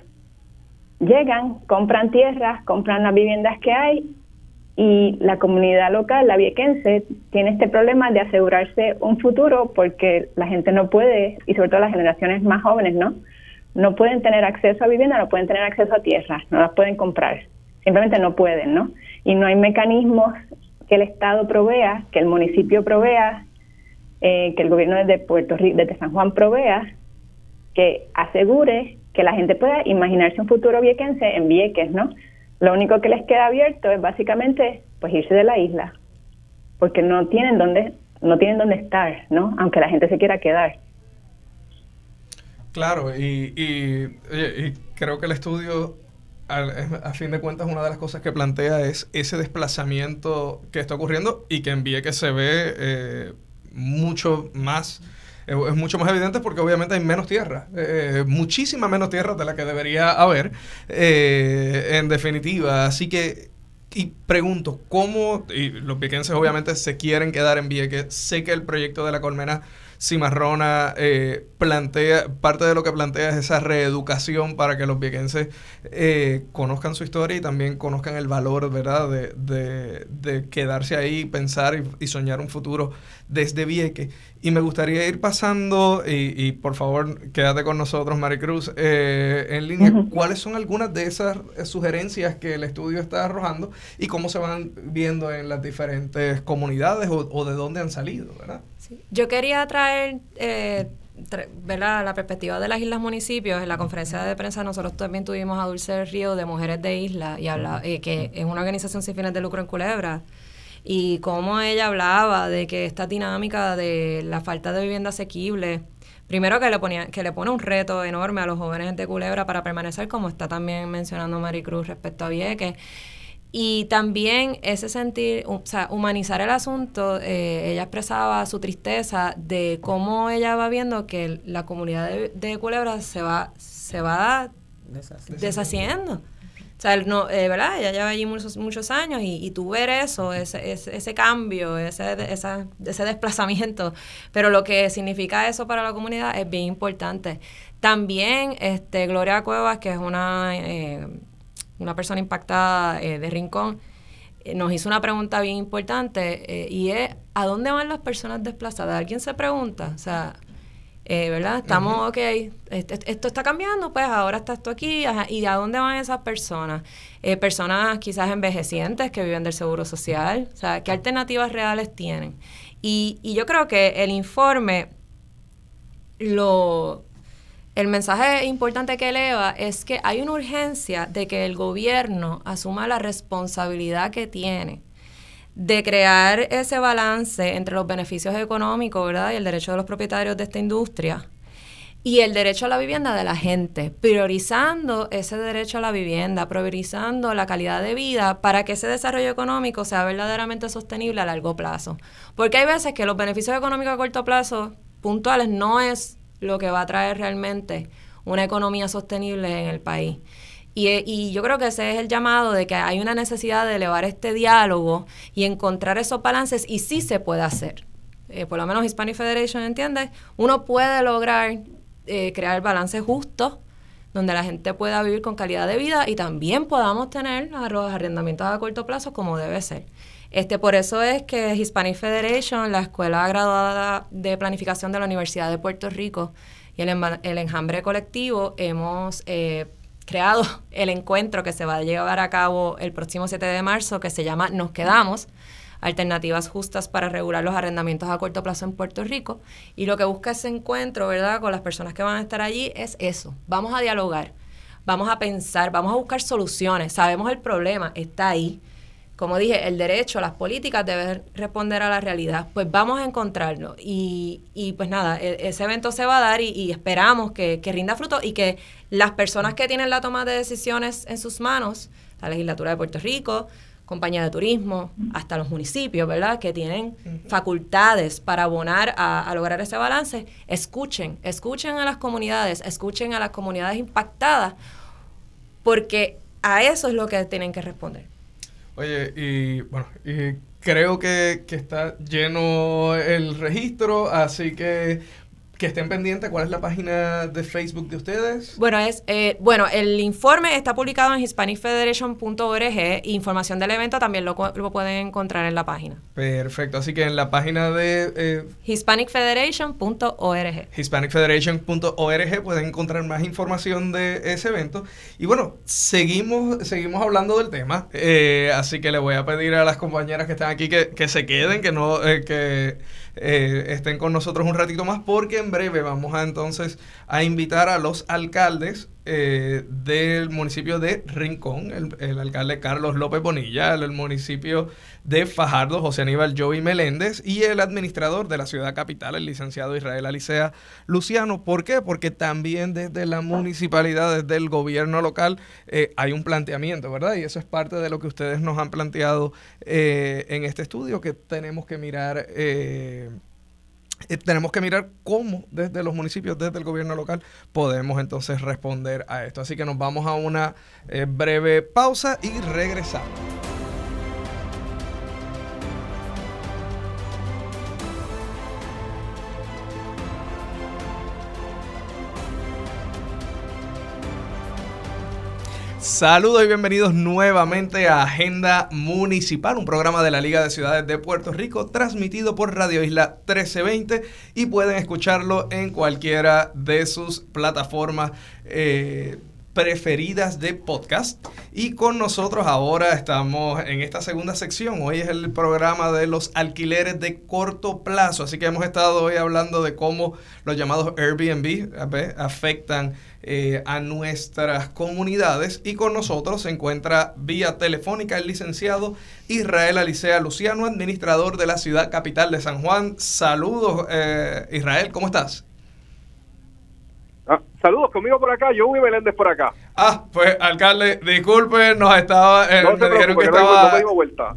llegan, compran tierras, compran las viviendas que hay y la comunidad local, la viequense, tiene este problema de asegurarse un futuro porque la gente no puede, y sobre todo las generaciones más jóvenes, ¿no? No pueden tener acceso a vivienda, no pueden tener acceso a tierras, no las pueden comprar, simplemente no pueden, ¿no? Y no hay mecanismos que el Estado provea, que el municipio provea, eh, que el gobierno desde Puerto Rico, desde San Juan provea, que asegure que la gente pueda imaginarse un futuro viequense en Vieques, ¿no? Lo único que les queda abierto es básicamente pues irse de la isla, porque no tienen dónde no tienen dónde estar, ¿no? Aunque la gente se quiera quedar. Claro, y, y, creo que el estudio, a fin de cuentas, una de las cosas que plantea es ese desplazamiento que está ocurriendo y que en Vieques se ve eh, mucho más es, mucho más evidente porque obviamente hay menos tierra, eh, eh, muchísima menos tierra de la que debería haber, eh, en definitiva. Así que, y pregunto, ¿cómo, y los viequenses obviamente se quieren quedar en Vieques, sé que el proyecto de la colmena Cimarrona eh, plantea, parte de lo que plantea es esa reeducación para que los viequenses eh, conozcan su historia y también conozcan el valor, ¿verdad?, de, de, quedarse ahí, pensar y, soñar un futuro desde Vieque. Y me gustaría ir pasando, y, por favor, quédate con nosotros, Maricruz, eh, en línea, cuáles son algunas de esas sugerencias que el estudio está arrojando y cómo se van viendo en las diferentes comunidades o, de dónde han salido, ¿verdad? Yo quería traer... Eh, la perspectiva de las islas municipios, en la conferencia de prensa nosotros también tuvimos a Dulce Río de Mujeres de Isla, y habla, eh, que es una organización sin fines de lucro en Culebra, y cómo ella hablaba de que esta dinámica de la falta de vivienda asequible, primero que le, ponía, que le pone un reto enorme a los jóvenes de Culebra para permanecer, como está también mencionando Maricruz respecto a Vieques, y también ese sentir, o sea, humanizar el asunto, eh, ella expresaba su tristeza de cómo ella va viendo que la comunidad de, Culebra se va, se va deshaciendo. O sea, no, eh, ¿verdad? Ella lleva allí muchos, muchos años y, y tú ver eso, ese, ese, ese cambio, ese, esa, ese desplazamiento, pero lo que significa eso para la comunidad es bien importante. También este, Gloria Cuevas, que es una... Eh, una persona impactada eh, de Rincón, eh, nos hizo una pregunta bien importante eh, y es, ¿a dónde van las personas desplazadas? ¿Alguien se pregunta? O sea, ¿verdad? Estamos, ok, esto está cambiando, pues ahora está esto aquí, ¿y a dónde van esas personas? personas quizás envejecientes que viven del seguro social, o sea, ¿qué alternativas reales tienen? Y, y yo creo que el informe lo el mensaje importante que eleva es que hay una urgencia de que el gobierno asuma la responsabilidad que tiene de crear ese balance entre los beneficios económicos, ¿verdad? Y el derecho de los propietarios de esta industria y el derecho a la vivienda de la gente, priorizando ese derecho a la vivienda, priorizando la calidad de vida para que ese desarrollo económico sea verdaderamente sostenible a largo plazo. Porque hay veces que los beneficios económicos a corto plazo puntuales no es lo que va a traer realmente una economía sostenible en el país. Y, y, yo creo que ese es el llamado de que hay una necesidad de elevar este diálogo y encontrar esos balances y sí se puede hacer. Eh, por lo menos Hispanic Federation entiende, uno puede lograr eh, crear balances justos donde la gente pueda vivir con calidad de vida y también podamos tener los arrendamientos a corto plazo como debe ser. Este, por eso es que Hispanic Federation, la escuela graduada de planificación de la Universidad de Puerto Rico y el, enjambre colectivo hemos eh, creado el encuentro que se va a llevar a cabo el próximo 7 de marzo que se llama Nos Quedamos, alternativas justas para regular los arrendamientos a corto plazo en Puerto Rico. Y lo que busca ese encuentro, ¿verdad?, con las personas que van a estar allí es eso. Vamos a dialogar, vamos a pensar, vamos a buscar soluciones. Sabemos el problema, está ahí como dije, el derecho, las políticas deben responder a la realidad. Pues vamos a encontrarlo. Y, y pues nada, e, ese evento se va a dar y, esperamos que, rinda fruto y que las personas que tienen la toma de decisiones en sus manos, la legislatura de Puerto Rico, compañía de turismo, hasta los municipios, ¿verdad? Que tienen facultades para abonar a, a, lograr ese balance, escuchen, escuchen a las comunidades, escuchen a las comunidades impactadas, porque a eso es lo que tienen que responder. Oye, y bueno, y creo que, que está lleno el registro, así que que estén pendientes, ¿cuál es la página de Facebook de ustedes? Bueno, es eh, bueno el informe está publicado en hispanicfederation.org. Información del evento también lo, lo, pueden encontrar en la página. Perfecto, así que en la página de... Eh, hispanicfederation.org. hispanicfederation.org pueden encontrar más información de ese evento. Y bueno, seguimos, seguimos hablando del tema, eh, así que le voy a pedir a las compañeras que están aquí que, que se queden, que no... Eh, que eh, estén con nosotros un ratito más porque en breve vamos a entonces a invitar a los alcaldes eh, del municipio de Rincón, el, alcalde Carlos López Bonilla, el, municipio de Fajardo, José Aníbal Joey Meléndez, y el administrador de la ciudad capital, el licenciado Israel Alicea Luciano. ¿Por qué? Porque también desde la municipalidad, desde el gobierno local, eh, hay un planteamiento, ¿verdad? Y eso es parte de lo que ustedes nos han planteado eh, en este estudio, que tenemos que mirar eh, tenemos que mirar cómo desde los municipios, desde el gobierno local, podemos entonces responder a esto. Así que nos vamos a una breve pausa y regresamos. Saludos y bienvenidos nuevamente a Agenda Municipal, un programa de la Liga de Ciudades de Puerto Rico transmitido por Radio Isla 1320 y pueden escucharlo en cualquiera de sus plataformas. Eh, preferidas de podcast. Y con nosotros ahora estamos en esta segunda sección. Hoy es el programa de los alquileres de corto plazo. Así que hemos estado hoy hablando de cómo los llamados Airbnb afectan eh, a nuestras comunidades. Y con nosotros se encuentra vía telefónica el licenciado Israel Alicea Luciano, administrador de la ciudad capital de San Juan. Saludos, eh, Israel, ¿cómo estás? Ah, saludos conmigo por acá, yo Joey Meléndez por acá. Ah, pues alcalde, disculpe, nos estaba, eh, no dijeron que estaba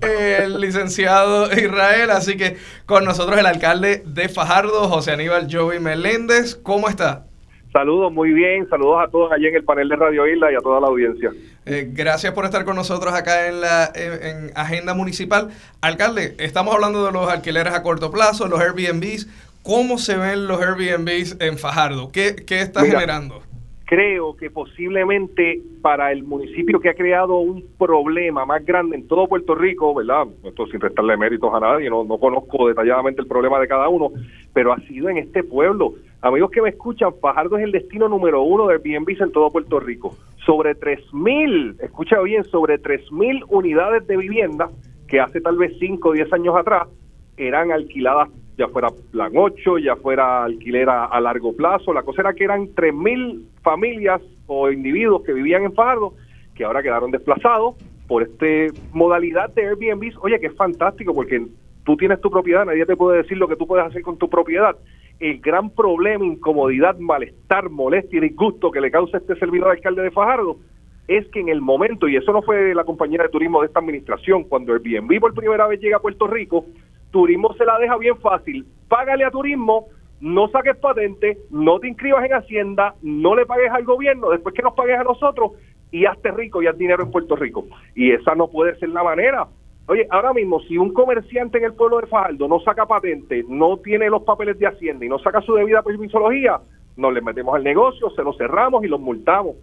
el licenciado Israel, así que con nosotros el alcalde de Fajardo, José Aníbal Joey Meléndez, ¿cómo está? Saludos, muy bien, saludos a todos allí en el panel de Radio Isla y a toda la audiencia. Eh, gracias por estar con nosotros acá en la en Agenda Municipal. Alcalde, estamos hablando de los alquileres a corto plazo, los Airbnbs. ¿Cómo se ven los Airbnbs en Fajardo? ¿Qué, qué está generando? Creo que posiblemente para el municipio que ha creado un problema más grande en todo Puerto Rico, ¿verdad? Esto sin restarle méritos a nadie, no, no conozco detalladamente el problema de cada uno, pero ha sido en este pueblo. Amigos que me escuchan, Fajardo es el destino número uno de Airbnbs en todo Puerto Rico. Sobre 3.000, escucha bien, sobre 3.000 unidades de vivienda que hace tal vez 5 o 10 años atrás eran alquiladas ya fuera plan 8, ya fuera alquiler a, largo plazo. La cosa era que eran 3.000 familias o individuos que vivían en Fajardo que ahora quedaron desplazados por esta modalidad de Airbnb. Oye, que es fantástico porque tú tienes tu propiedad, nadie te puede decir lo que tú puedes hacer con tu propiedad. El gran problema, incomodidad, malestar, molestia y disgusto que le causa este servidor alcalde de Fajardo es que en el momento, y eso no fue la compañía de turismo de esta administración, cuando Airbnb por primera vez llega a Puerto Rico, Turismo se la deja bien fácil. Págale a Turismo, no saques patente, no te inscribas en Hacienda, no le pagues al gobierno, después que nos pagues a nosotros y hazte rico y haz dinero en Puerto Rico. Y esa no puede ser la manera. Oye, ahora mismo, si un comerciante en el pueblo de Fajardo no saca patente, no tiene los papeles de Hacienda y no saca su debida permisología, nos le metemos al negocio, se lo cerramos y los multamos.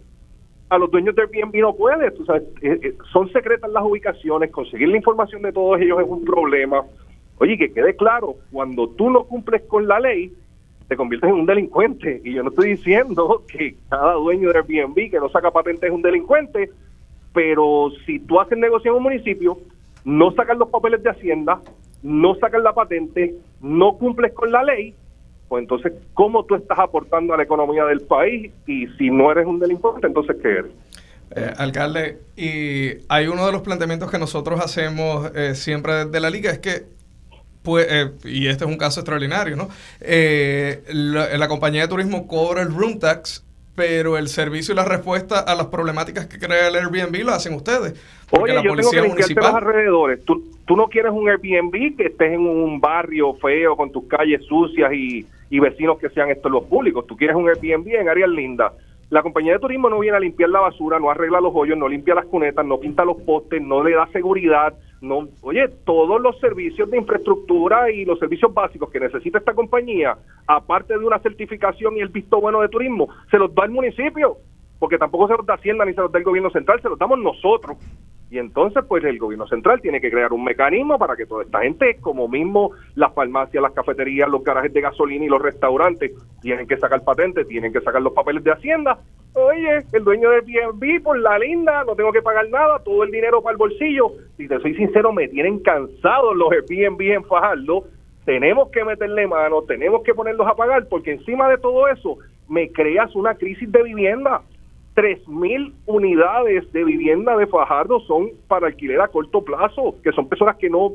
A los dueños del Airbnb no puede, tú sabes, eh, eh, son secretas las ubicaciones, conseguir la información de todos ellos es un problema. Oye, que quede claro, cuando tú no cumples con la ley, te conviertes en un delincuente. Y yo no estoy diciendo que cada dueño de Airbnb que no saca patente es un delincuente, pero si tú haces negocio en un municipio, no sacas los papeles de Hacienda, no sacas la patente, no cumples con la ley, pues entonces, ¿cómo tú estás aportando a la economía del país? Y si no eres un delincuente, entonces, ¿qué eres? Eh, alcalde, y hay uno de los planteamientos que nosotros hacemos eh, siempre desde la liga, es que pues, eh, y este es un caso extraordinario, ¿no? Eh, la, compañía de turismo cobra el room tax, pero el servicio y la respuesta a las problemáticas que crea el Airbnb lo hacen ustedes. Oye, yo tengo que municipal... los alrededores. Tú, tú no quieres un Airbnb que estés en un barrio feo con tus calles sucias y, y vecinos que sean estos los públicos. Tú quieres un Airbnb en áreas lindas. La compañía de turismo no viene a limpiar la basura, no arregla los hoyos, no limpia las cunetas, no pinta los postes, no le da seguridad, no, oye, todos los servicios de infraestructura y los servicios básicos que necesita esta compañía, aparte de una certificación y el visto bueno de turismo, se los da el municipio, porque tampoco se los da Hacienda ni se los da el gobierno central, se los damos nosotros. Y entonces, pues el gobierno central tiene que crear un mecanismo para que toda esta gente, como mismo las farmacias, las cafeterías, los garajes de gasolina y los restaurantes, tienen que sacar patentes, tienen que sacar los papeles de Hacienda. Oye, el dueño del Airbnb, por la linda, no tengo que pagar nada, todo el dinero para el bolsillo. Si te soy sincero, me tienen cansados los Airbnb en Fajardo. Tenemos que meterle mano, tenemos que ponerlos a pagar, porque encima de todo eso, me creas una crisis de vivienda 3.000 unidades de vivienda de Fajardo son para alquiler a corto plazo, que son personas que no,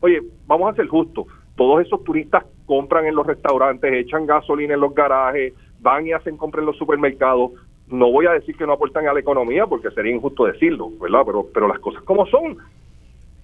oye, vamos a ser justos, todos esos turistas compran en los restaurantes, echan gasolina en los garajes, van y hacen compras en los supermercados. No voy a decir que no aportan a la economía porque sería injusto decirlo, ¿verdad? Pero, pero las cosas como son.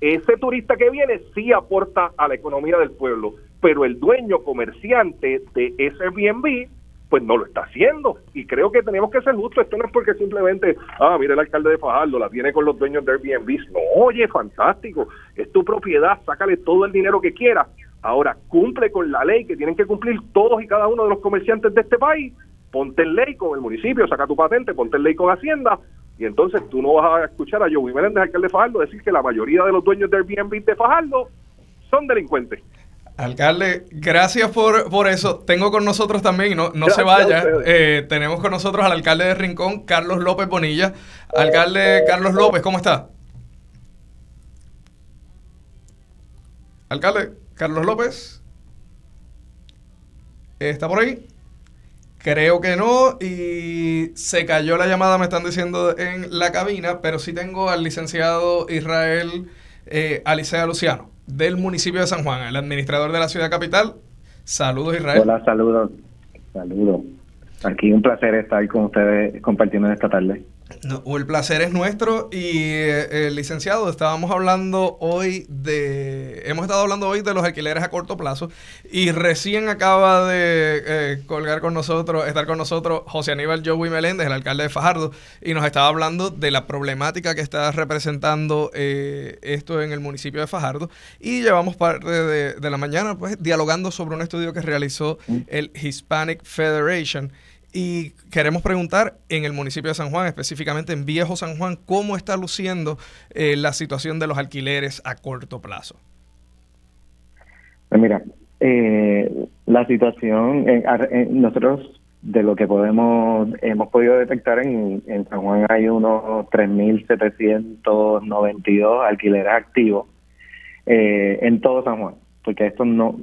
Ese turista que viene sí aporta a la economía del pueblo, pero el dueño comerciante de ese Airbnb pues no lo está haciendo. Y creo que tenemos que ser justos. Esto no es porque simplemente, ah, mire el alcalde de Fajardo, la tiene con los dueños de Airbnb. No, oye, fantástico. Es tu propiedad, sácale todo el dinero que quieras. Ahora, cumple con la ley que tienen que cumplir todos y cada uno de los comerciantes de este país. Ponte en ley con el municipio, saca tu patente, ponte en ley con Hacienda Y entonces tú no vas a escuchar a Joey Meléndez, alcalde de Fajardo, decir que la mayoría de los dueños de Airbnb de Fajardo son delincuentes. Alcalde, gracias por, por eso. Tengo con nosotros también, no, no se vaya, eh, tenemos con nosotros al alcalde de Rincón, Carlos López Bonilla. Alcalde Carlos López, ¿cómo está? Alcalde Carlos López. ¿Está por ahí? Creo que no y se cayó la llamada, me están diciendo en la cabina, pero sí tengo al licenciado Israel eh, Alicea Luciano del municipio de San Juan, el administrador de la ciudad capital. Saludos, Israel. Hola, saludos. Saludos. Aquí un placer estar con ustedes compartiendo esta tarde. No, el placer es nuestro y eh, el licenciado, estábamos hablando hoy de, hemos estado hablando hoy de los alquileres a corto plazo y recién acaba de eh, colgar con nosotros, estar con nosotros José Aníbal Joey Meléndez, el alcalde de Fajardo, y nos estaba hablando de la problemática que está representando eh, esto en el municipio de Fajardo y llevamos parte de, de la mañana pues dialogando sobre un estudio que realizó mm. el Hispanic Federation y queremos preguntar en el municipio de San Juan, específicamente en Viejo San Juan, cómo está luciendo eh, la situación de los alquileres a corto plazo. Pues mira, eh, la situación, nosotros de lo que podemos hemos podido detectar en, en San Juan hay unos 3.792 alquileres activos eh, en todo San Juan, porque esto no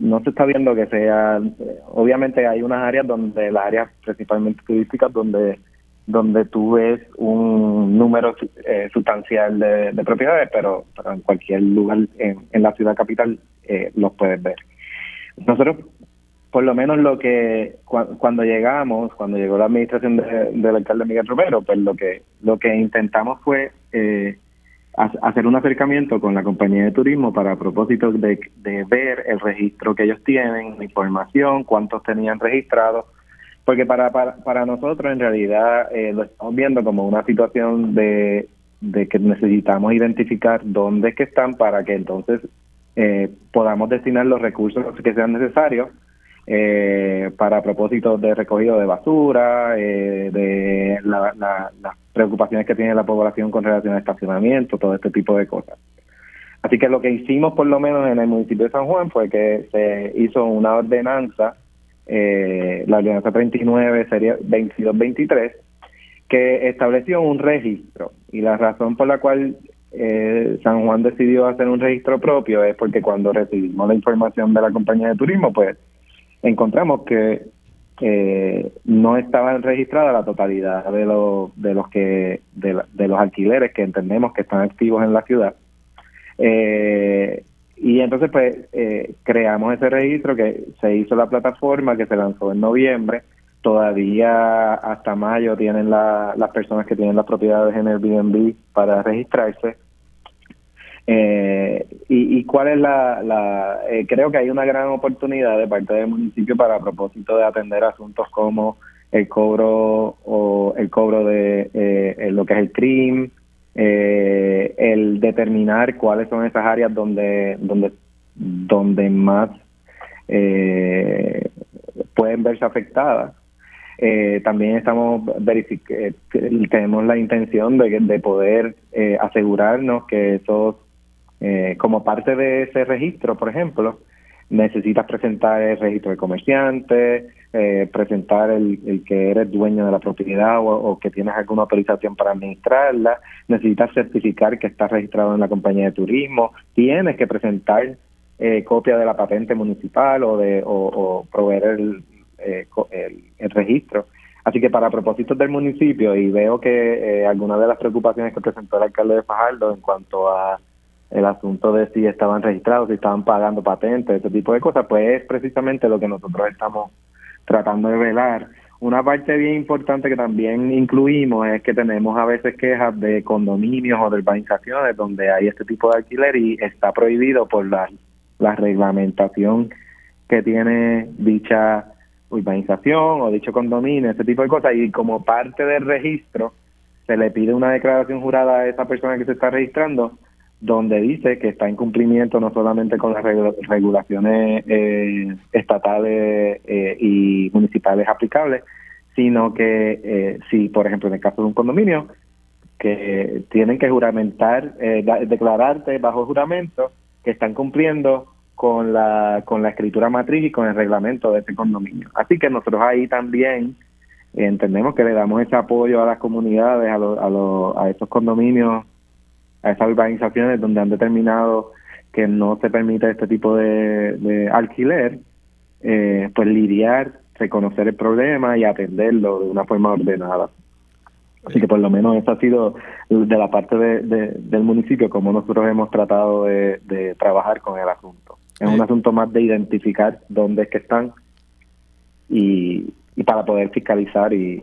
no se está viendo que sea, obviamente hay unas áreas donde, las áreas principalmente turísticas, donde donde tú ves un número eh, sustancial de, propiedades, pero, en cualquier lugar en, la ciudad capital eh, los puedes ver. Nosotros, por lo menos lo que cuando llegamos, cuando llegó la administración del alcalde Miguel Romero, pues lo que lo que intentamos fue eh, hacer un acercamiento con la compañía de turismo para propósitos de, ver el registro que ellos tienen, la información, cuántos tenían registrados, porque para, para, nosotros en realidad eh, lo estamos viendo como una situación de, que necesitamos identificar dónde es que están para que entonces eh, podamos destinar los recursos que sean necesarios eh, para propósitos de recogido de basura, eh, de las preocupaciones que tiene la población con relación al estacionamiento, todo este tipo de cosas. Así que lo que hicimos por lo menos en el municipio de San Juan fue que se hizo una ordenanza, eh, la ordenanza 39 sería 2223, que estableció un registro y la razón por la cual eh, San Juan decidió hacer un registro propio es porque cuando recibimos la información de la compañía de turismo, pues encontramos que eh, no estaban registradas la totalidad de, los de los que de, los alquileres que entendemos que están activos en la ciudad. Eh, y entonces pues eh, creamos ese registro que se hizo la plataforma que se lanzó en noviembre. Todavía hasta mayo tienen las personas que tienen las propiedades en Airbnb para registrarse eh, y, cuál es la, eh, creo que hay una gran oportunidad de parte del municipio para a propósito de atender asuntos como el cobro o el cobro de eh, lo que es el crimen, el determinar cuáles son esas áreas donde donde donde más pueden verse afectadas. también estamos tenemos la intención de, de poder asegurarnos que esos eh, como parte de ese registro, por ejemplo, necesitas presentar el registro de comerciante, eh, presentar el, que eres dueño de la propiedad o, que tienes alguna autorización para administrarla, necesitas certificar que estás registrado en la compañía de turismo, tienes que presentar eh, copia de la patente municipal o de o, proveer el, el, registro. Así que para propósitos del municipio, y veo que algunas de las preocupaciones que presentó el alcalde de Fajardo en cuanto a el asunto de si estaban registrados, si estaban pagando patentes, ese tipo de cosas, pues es precisamente lo que nosotros estamos tratando de velar. Una parte bien importante que también incluimos es que tenemos a veces quejas de condominios o de urbanizaciones donde hay este tipo de alquiler y está prohibido por la, la reglamentación que tiene dicha urbanización o dicho condominio, ese tipo de cosas. Y como parte del registro, se le pide una declaración jurada a esa persona que se está registrando donde dice que está en cumplimiento no solamente con las regulaciones eh, estatales eh, y municipales aplicables, sino que eh, si, por ejemplo, en el caso de un condominio, que tienen que juramentar, eh, declararte bajo juramento que están cumpliendo con la, con la escritura matriz y con el reglamento de este condominio. Así que nosotros ahí también entendemos que le damos ese apoyo a las comunidades, a, a, a estos condominios, a esas urbanizaciones donde han determinado que no se permite este tipo de, alquiler, eh, pues lidiar, reconocer el problema y atenderlo de una forma ordenada. Así que por lo menos eso ha sido de la parte de, del municipio como nosotros hemos tratado de, trabajar con el asunto. Es un asunto más de identificar dónde es que están y, y para poder fiscalizar y,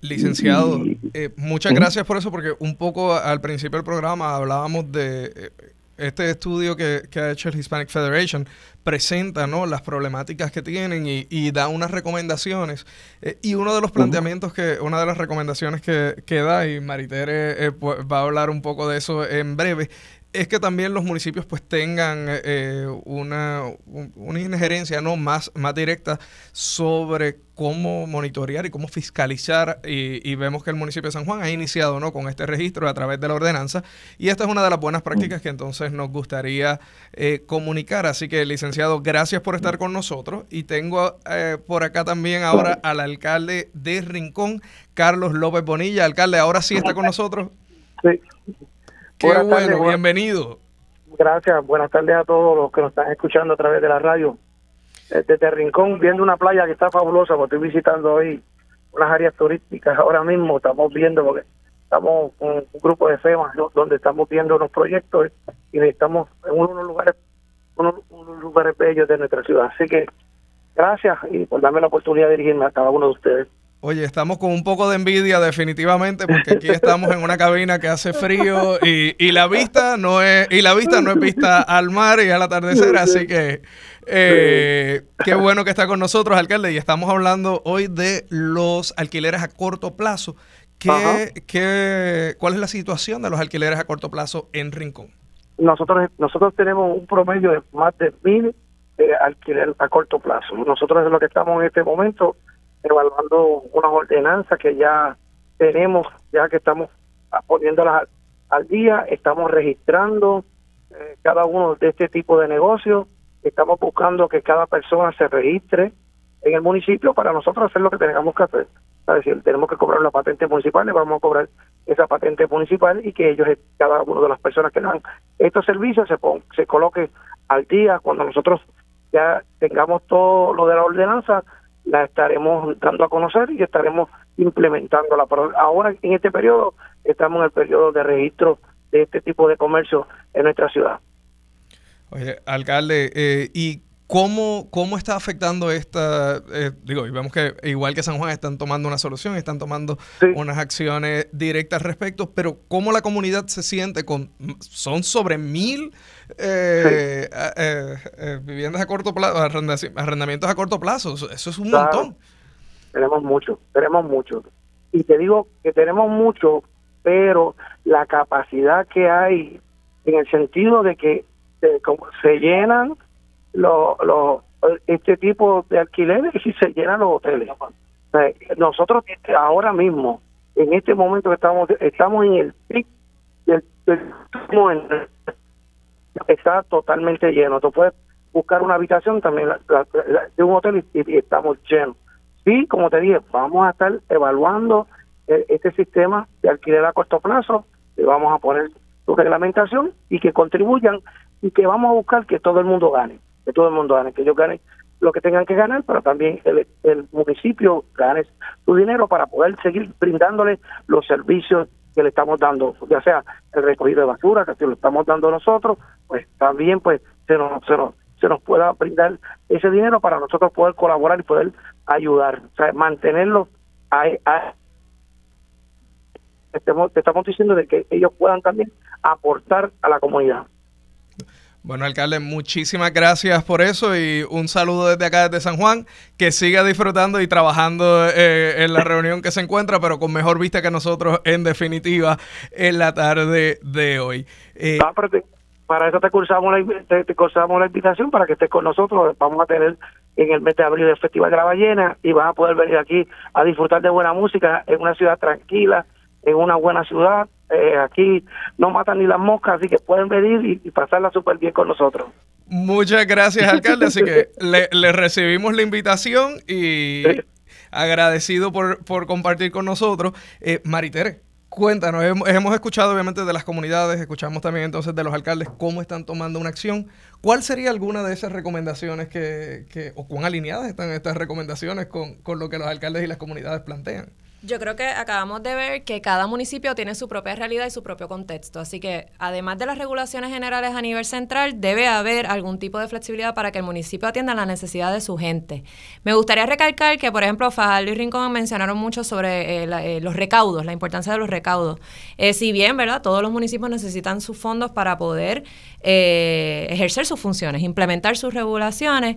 Licenciado, eh, muchas gracias por eso, porque un poco al principio del programa hablábamos de eh, este estudio que, ha hecho el Hispanic Federation, presenta ¿no? las problemáticas que tienen y, da unas recomendaciones. Eh, y uno de los planteamientos que, una de las recomendaciones que, que da, y Maritere va a hablar un poco de eso en breve, es que también los municipios pues tengan eh, una, una, injerencia no más, más directa sobre cómo monitorear y cómo fiscalizar y, vemos que el municipio de San Juan ha iniciado no con este registro a través de la ordenanza y esta es una de las buenas prácticas que entonces nos gustaría eh, comunicar. Así que licenciado gracias por estar con nosotros y tengo eh, por acá también ahora al alcalde de Rincón Carlos López Bonilla. Alcalde ahora sí está con nosotros. Sí Qué bueno, bienvenido. Gracias, buenas tardes a todos los que nos están escuchando a través de la radio. Eh, desde Rincón, viendo una playa que está fabulosa, porque estoy visitando hoy unas áreas turísticas ahora mismo, estamos viendo, porque estamos con un grupo de FEMA donde estamos viendo unos proyectos y estamos en unos lugares, unos, unos lugares bellos de nuestra ciudad. Así que gracias y por darme la oportunidad de dirigirme a cada uno de ustedes. Oye, estamos con un poco de envidia definitivamente porque aquí estamos en una cabina que hace frío y, y la vista no es y la vista no es vista al mar y al atardecer, así que eh, qué bueno que está con nosotros, alcalde, y estamos hablando hoy de los alquileres a corto plazo. ¿Qué, qué, ¿Cuál es la situación de los alquileres a corto plazo en Rincón? Nosotros nosotros tenemos un promedio de más de mil eh, alquileres a corto plazo. Nosotros es lo que estamos en este momento evaluando unas ordenanzas que ya tenemos, ya que estamos poniéndolas al, día, estamos registrando eh, cada uno de este tipo de negocios, estamos buscando que cada persona se registre en el municipio para nosotros hacer lo que tengamos que hacer. Es decir, tenemos que cobrar una patente municipal, le vamos a cobrar esa patente municipal y que ellos, cada una de las personas que dan estos servicios, se, se coloque al día cuando nosotros ya tengamos todo lo de la ordenanza, la estaremos dando a conocer y estaremos implementándola. Pero ahora, en este periodo, estamos en el periodo de registro de este tipo de comercio en nuestra ciudad. Oye, alcalde, eh, ¿y cómo, cómo está afectando esta? Eh, digo, y vemos que igual que San Juan están tomando una solución, están tomando unas acciones directas al respecto, pero ¿cómo la comunidad se siente con, son sobre mil eh, eh, eh, viviendas a corto plazo, arrendamientos a corto plazo. Eso es un montón. Tenemos mucho, tenemos mucho. Y te digo que tenemos mucho, pero la capacidad que hay en el sentido de que se llenan los, este tipo de alquileres y se llenan los hoteles. nosotros ahora mismo, en este momento que estamos, estamos en el pic del, está totalmente lleno. Tú puedes buscar una habitación también de un hotel y, estamos llenos. Sí, como te dije, vamos a estar evaluando eh, este sistema de alquiler a corto plazo, y vamos a poner su reglamentación y que contribuyan y que vamos a buscar que todo el mundo gane, que todo el mundo gane, que ellos ganen lo que tengan que ganar, pero también el, municipio gane su dinero para poder seguir brindándole los servicios que le estamos dando, ya sea el recogido de basura, que se lo estamos dando nosotros, pues también pues se nos, se nos, se nos pueda brindar ese dinero para nosotros poder colaborar y poder ayudar, o sea, mantenerlo a, estamos, te estamos diciendo de que ellos puedan también aportar a la comunidad. Bueno, alcalde, muchísimas gracias por eso y un saludo desde acá, desde San Juan, que siga disfrutando y trabajando eh, en la reunión que se encuentra, pero con mejor vista que nosotros, en definitiva, en la tarde de hoy. Eh, para eso te cursamos, la, te, cursamos la invitación para que estés con nosotros. Vamos a tener en el mes de abril el Festival de la Ballena y vas a poder venir aquí a disfrutar de buena música en una ciudad tranquila, en una buena ciudad Eh, aquí no matan ni las moscas, así que pueden venir y, pasarla súper bien con nosotros. Muchas gracias, alcalde. Así que le, recibimos la invitación y agradecido por, por compartir con nosotros. Eh, Maritere, Cuéntanos, hemos, escuchado obviamente de las comunidades, escuchamos también entonces de los alcaldes cómo están tomando una acción. ¿Cuál sería alguna de esas recomendaciones que, que o cuán alineadas están estas recomendaciones con, con lo que los alcaldes y las comunidades plantean? Yo creo que acabamos de ver que cada municipio tiene su propia realidad y su propio contexto. Así que, además de las regulaciones generales a nivel central, debe haber algún tipo de flexibilidad para que el municipio atienda la necesidad de su gente. Me gustaría recalcar que, por ejemplo, Fajardo y Rincón mencionaron mucho sobre eh, eh, los recaudos, la importancia de los recaudos. Eh, si bien, ¿verdad? Todos los municipios necesitan sus fondos para poder ejercer sus funciones, implementar sus regulaciones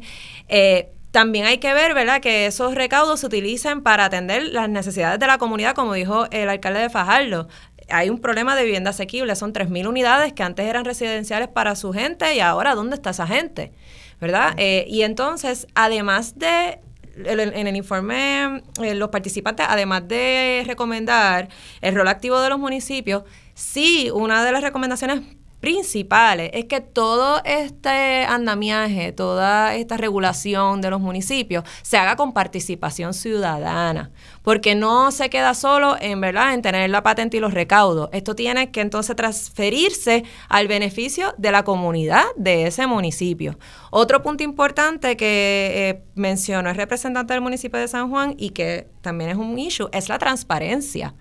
también hay que ver, ¿verdad?, que esos recaudos se utilicen para atender las necesidades de la comunidad, como dijo el alcalde de Fajardo. Hay un problema de vivienda asequible, son 3.000 unidades que antes eran residenciales para su gente y ahora, ¿dónde está esa gente? ¿Verdad? Eh, y entonces, además de en el informe, eh, los participantes, además de recomendar el rol activo de los municipios, sí, una de las recomendaciones principales es que todo este andamiaje, toda esta regulación de los municipios se haga con participación ciudadana, porque no se queda solo en verdad en tener la patente y los recaudos. Esto tiene que entonces transferirse al beneficio de la comunidad de ese municipio. Otro punto importante que eh, mencionó el representante del municipio de San Juan y que también es un issue es la transparencia.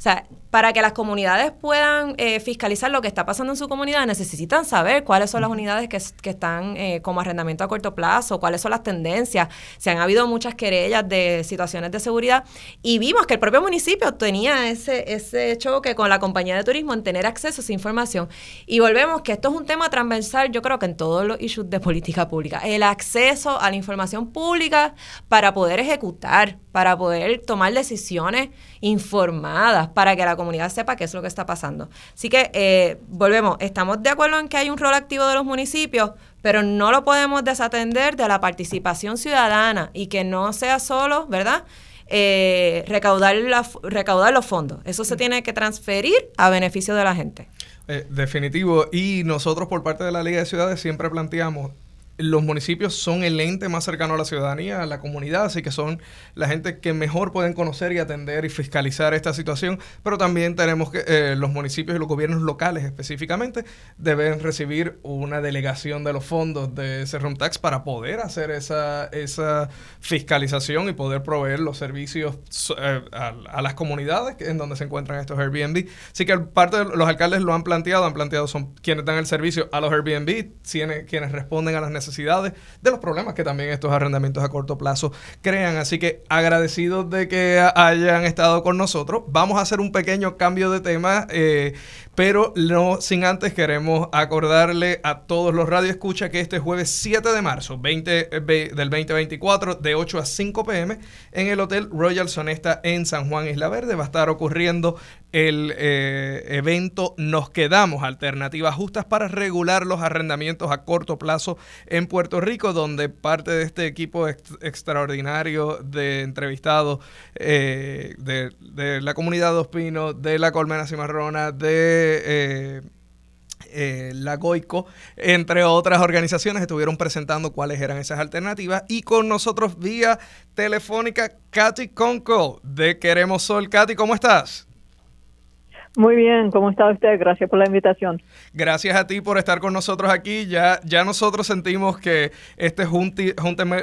O sea, para que las comunidades puedan eh, fiscalizar lo que está pasando en su comunidad, necesitan saber cuáles son las unidades que, están eh, como arrendamiento a corto plazo, cuáles son las tendencias. Se han habido muchas querellas de situaciones de seguridad y vimos que el propio municipio tenía ese, ese choque con la compañía de turismo en tener acceso a esa información. Y volvemos que esto es un tema transversal, yo creo que en todos los issues de política pública. El acceso a la información pública para poder ejecutar, para poder tomar decisiones informadas, para que la comunidad sepa qué es lo que está pasando. Así que eh, volvemos, estamos de acuerdo en que hay un rol activo de los municipios, pero no lo podemos desatender de la participación ciudadana y que no sea solo, ¿verdad? Eh, recaudar, la, recaudar los fondos. Eso se tiene que transferir a beneficio de la gente. Eh, definitivo. Y nosotros por parte de la Liga de Ciudades siempre planteamos los municipios son el ente más cercano a la ciudadanía, a la comunidad, así que son la gente que mejor pueden conocer y atender y fiscalizar esta situación, pero también tenemos que eh, los municipios y los gobiernos locales específicamente deben recibir una delegación de los fondos de ese room tax para poder hacer esa, esa fiscalización y poder proveer los servicios eh, a, las comunidades en donde se encuentran estos Airbnb. Así que parte de los alcaldes lo han planteado, han planteado son quienes dan el servicio a los Airbnb, quienes, quienes responden a las necesidades de los problemas que también estos arrendamientos a corto plazo crean. Así que agradecidos de que hayan estado con nosotros. Vamos a hacer un pequeño cambio de tema, eh, pero no sin antes queremos acordarle a todos los radioescuchas que este jueves 7 de marzo 20, eh, del 2024 de 8 a 5 pm en el Hotel Royal Sonesta en San Juan Isla Verde va a estar ocurriendo el eh, evento Nos Quedamos, alternativas justas para regular los arrendamientos a corto plazo en Puerto Rico, donde parte de este equipo extraordinario de entrevistados eh, de, la comunidad Dos Pinos, de la Colmena Cimarrona, de... Eh, la Goico, entre otras organizaciones, estuvieron presentando cuáles eran esas alternativas. Y con nosotros vía telefónica, Katy Conco de Queremos Sol. Katy, ¿cómo estás? Muy bien, ¿cómo está usted? Gracias por la invitación. Gracias a ti por estar con nosotros aquí. Ya, ya nosotros sentimos que este junte,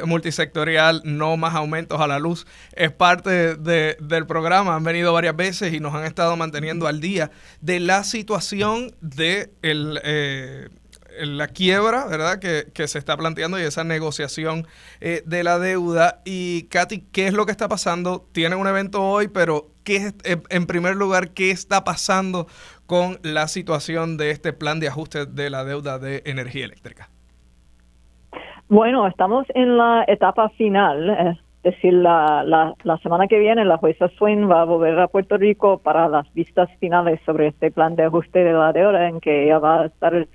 multisectorial, no más aumentos a la luz, es parte del programa. Han venido varias veces y nos han estado manteniendo al día de la situación de el, eh, la quiebra, ¿verdad? Que, que, se está planteando y esa negociación eh, de la deuda. Y Katy, ¿qué es lo que está pasando? Tienen un evento hoy, pero ¿qué, en primer lugar, ¿qué está pasando con la situación de este plan de ajuste de la deuda de energía eléctrica? Bueno, estamos en la etapa final. Es decir, la, la, la semana que viene la jueza Swin va a volver a Puerto Rico para las vistas finales sobre este plan de ajuste de la deuda en que ella va a estar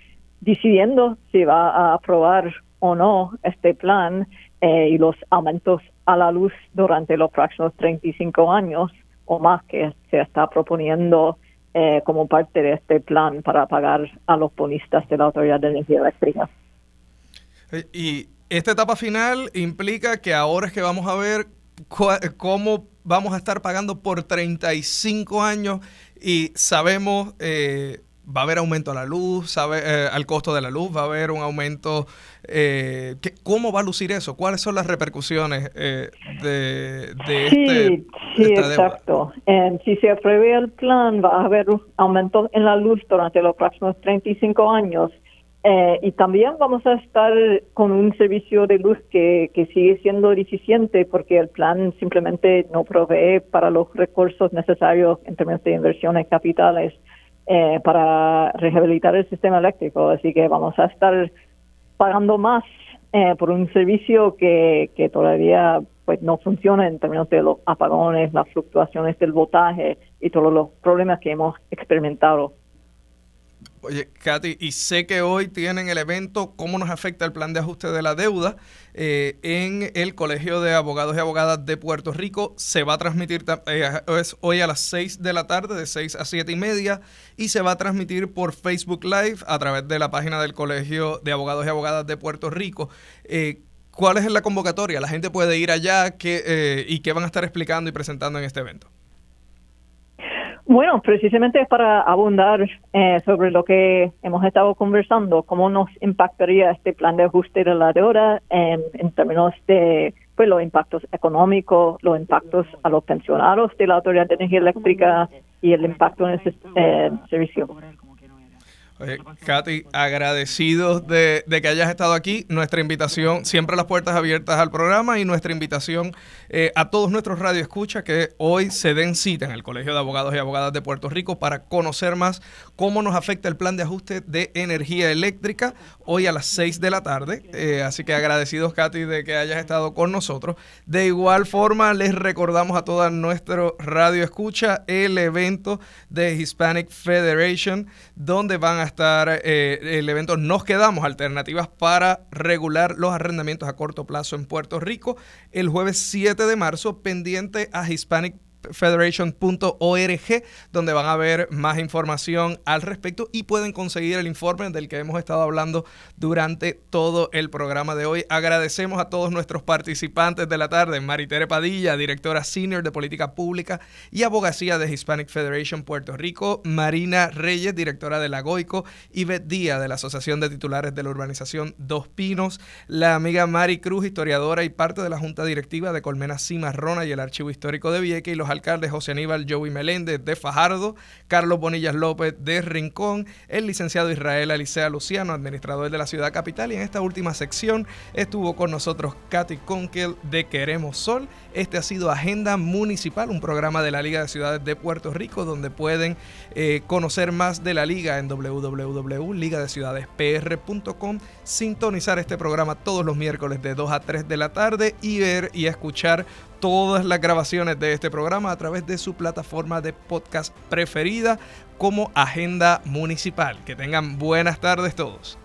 decidiendo si va a aprobar o no este plan eh, y los aumentos a la luz durante los próximos 35 años o más que se está proponiendo eh, como parte de este plan para pagar a los bonistas de la Autoridad de Energía Eléctrica. Y esta etapa final implica que ahora es que vamos a ver cómo vamos a estar pagando por 35 años y sabemos eh, va a haber aumento a la luz, sabe, eh, al costo de la luz, va a haber un aumento. Eh, ¿Cómo va a lucir eso? ¿Cuáles son las repercusiones eh, de, de, sí, este, sí, exacto. si se apruebe el plan, va a haber un aumento en la luz durante los próximos 35 años. Eh, y también vamos a estar con un servicio de luz que, que sigue siendo deficiente porque el plan simplemente no provee para los recursos necesarios en términos de inversiones capitales eh, para rehabilitar el sistema eléctrico. Así que vamos a estar pagando más eh, por un servicio que, que todavía pues no funciona en términos de los apagones, las fluctuaciones del voltaje y todos los problemas que hemos experimentado. Oye, Katy, y sé que hoy tienen el evento ¿Cómo nos afecta el plan de ajuste de la deuda? Eh, en el Colegio de Abogados y Abogadas de Puerto Rico. Se va a transmitir eh, hoy a las 6 de la tarde, de 6 a 7 y media, y se va a transmitir por Facebook Live a través de la página del Colegio de Abogados y Abogadas de Puerto Rico. Eh, ¿Cuál es la convocatoria? La gente puede ir allá ¿qué, y qué van a estar explicando y presentando en este evento. Bueno, precisamente es para abundar eh, sobre lo que hemos estado conversando, cómo nos impactaría este plan de ajuste de la deuda en, términos de pues, los impactos económicos, los impactos a los pensionados de la Autoridad de Energía Eléctrica y el impacto en ese eh, servicio. Katy, agradecidos de, que hayas estado aquí. Nuestra invitación, siempre las puertas abiertas al programa y nuestra invitación eh, a todos nuestros radioescuchas que hoy se den cita en el Colegio de Abogados y Abogadas de Puerto Rico para conocer más cómo nos afecta el plan de ajuste de energía eléctrica hoy a las 6 de la tarde. Eh, así que agradecidos, Katy, de que hayas estado con nosotros. De igual forma, les recordamos a toda nuestro radioescucha el evento de Hispanic Federation, donde van a estar eh, el evento Nos Quedamos, alternativas para regular los arrendamientos a corto plazo en Puerto Rico, el jueves 7 de marzo, pendiente a Hispanic federation.org, donde van a ver más información al respecto y pueden conseguir el informe del que hemos estado hablando durante todo el programa de hoy. Agradecemos a todos nuestros participantes de la tarde, Maritere Padilla, directora senior de política pública y abogacía de Hispanic Federation Puerto Rico, Marina Reyes, directora de la GOICO, Beth Díaz de la Asociación de Titulares de la Urbanización Dos Pinos, la amiga Mari Cruz, historiadora y parte de la Junta Directiva de Colmena Cimarrona y el Archivo Histórico de Vieques y los alcaldes José Aníbal Joey Meléndez de Fajardo, Carlos Bonillas López de Rincón, el licenciado Israel Alicea Luciano, administrador de la ciudad capital, y en esta última sección estuvo con nosotros Katy Conkel de Queremos Sol. Este ha sido Agenda Municipal, un programa de la Liga de Ciudades de Puerto Rico, donde pueden eh, conocer más de la liga en www.ligadeciudadespr.com, sintonizar este programa todos los miércoles de 2 a 3 de la tarde y ver y escuchar todas las grabaciones de este programa a través de su plataforma de podcast preferida como Agenda Municipal. Que tengan buenas tardes todos.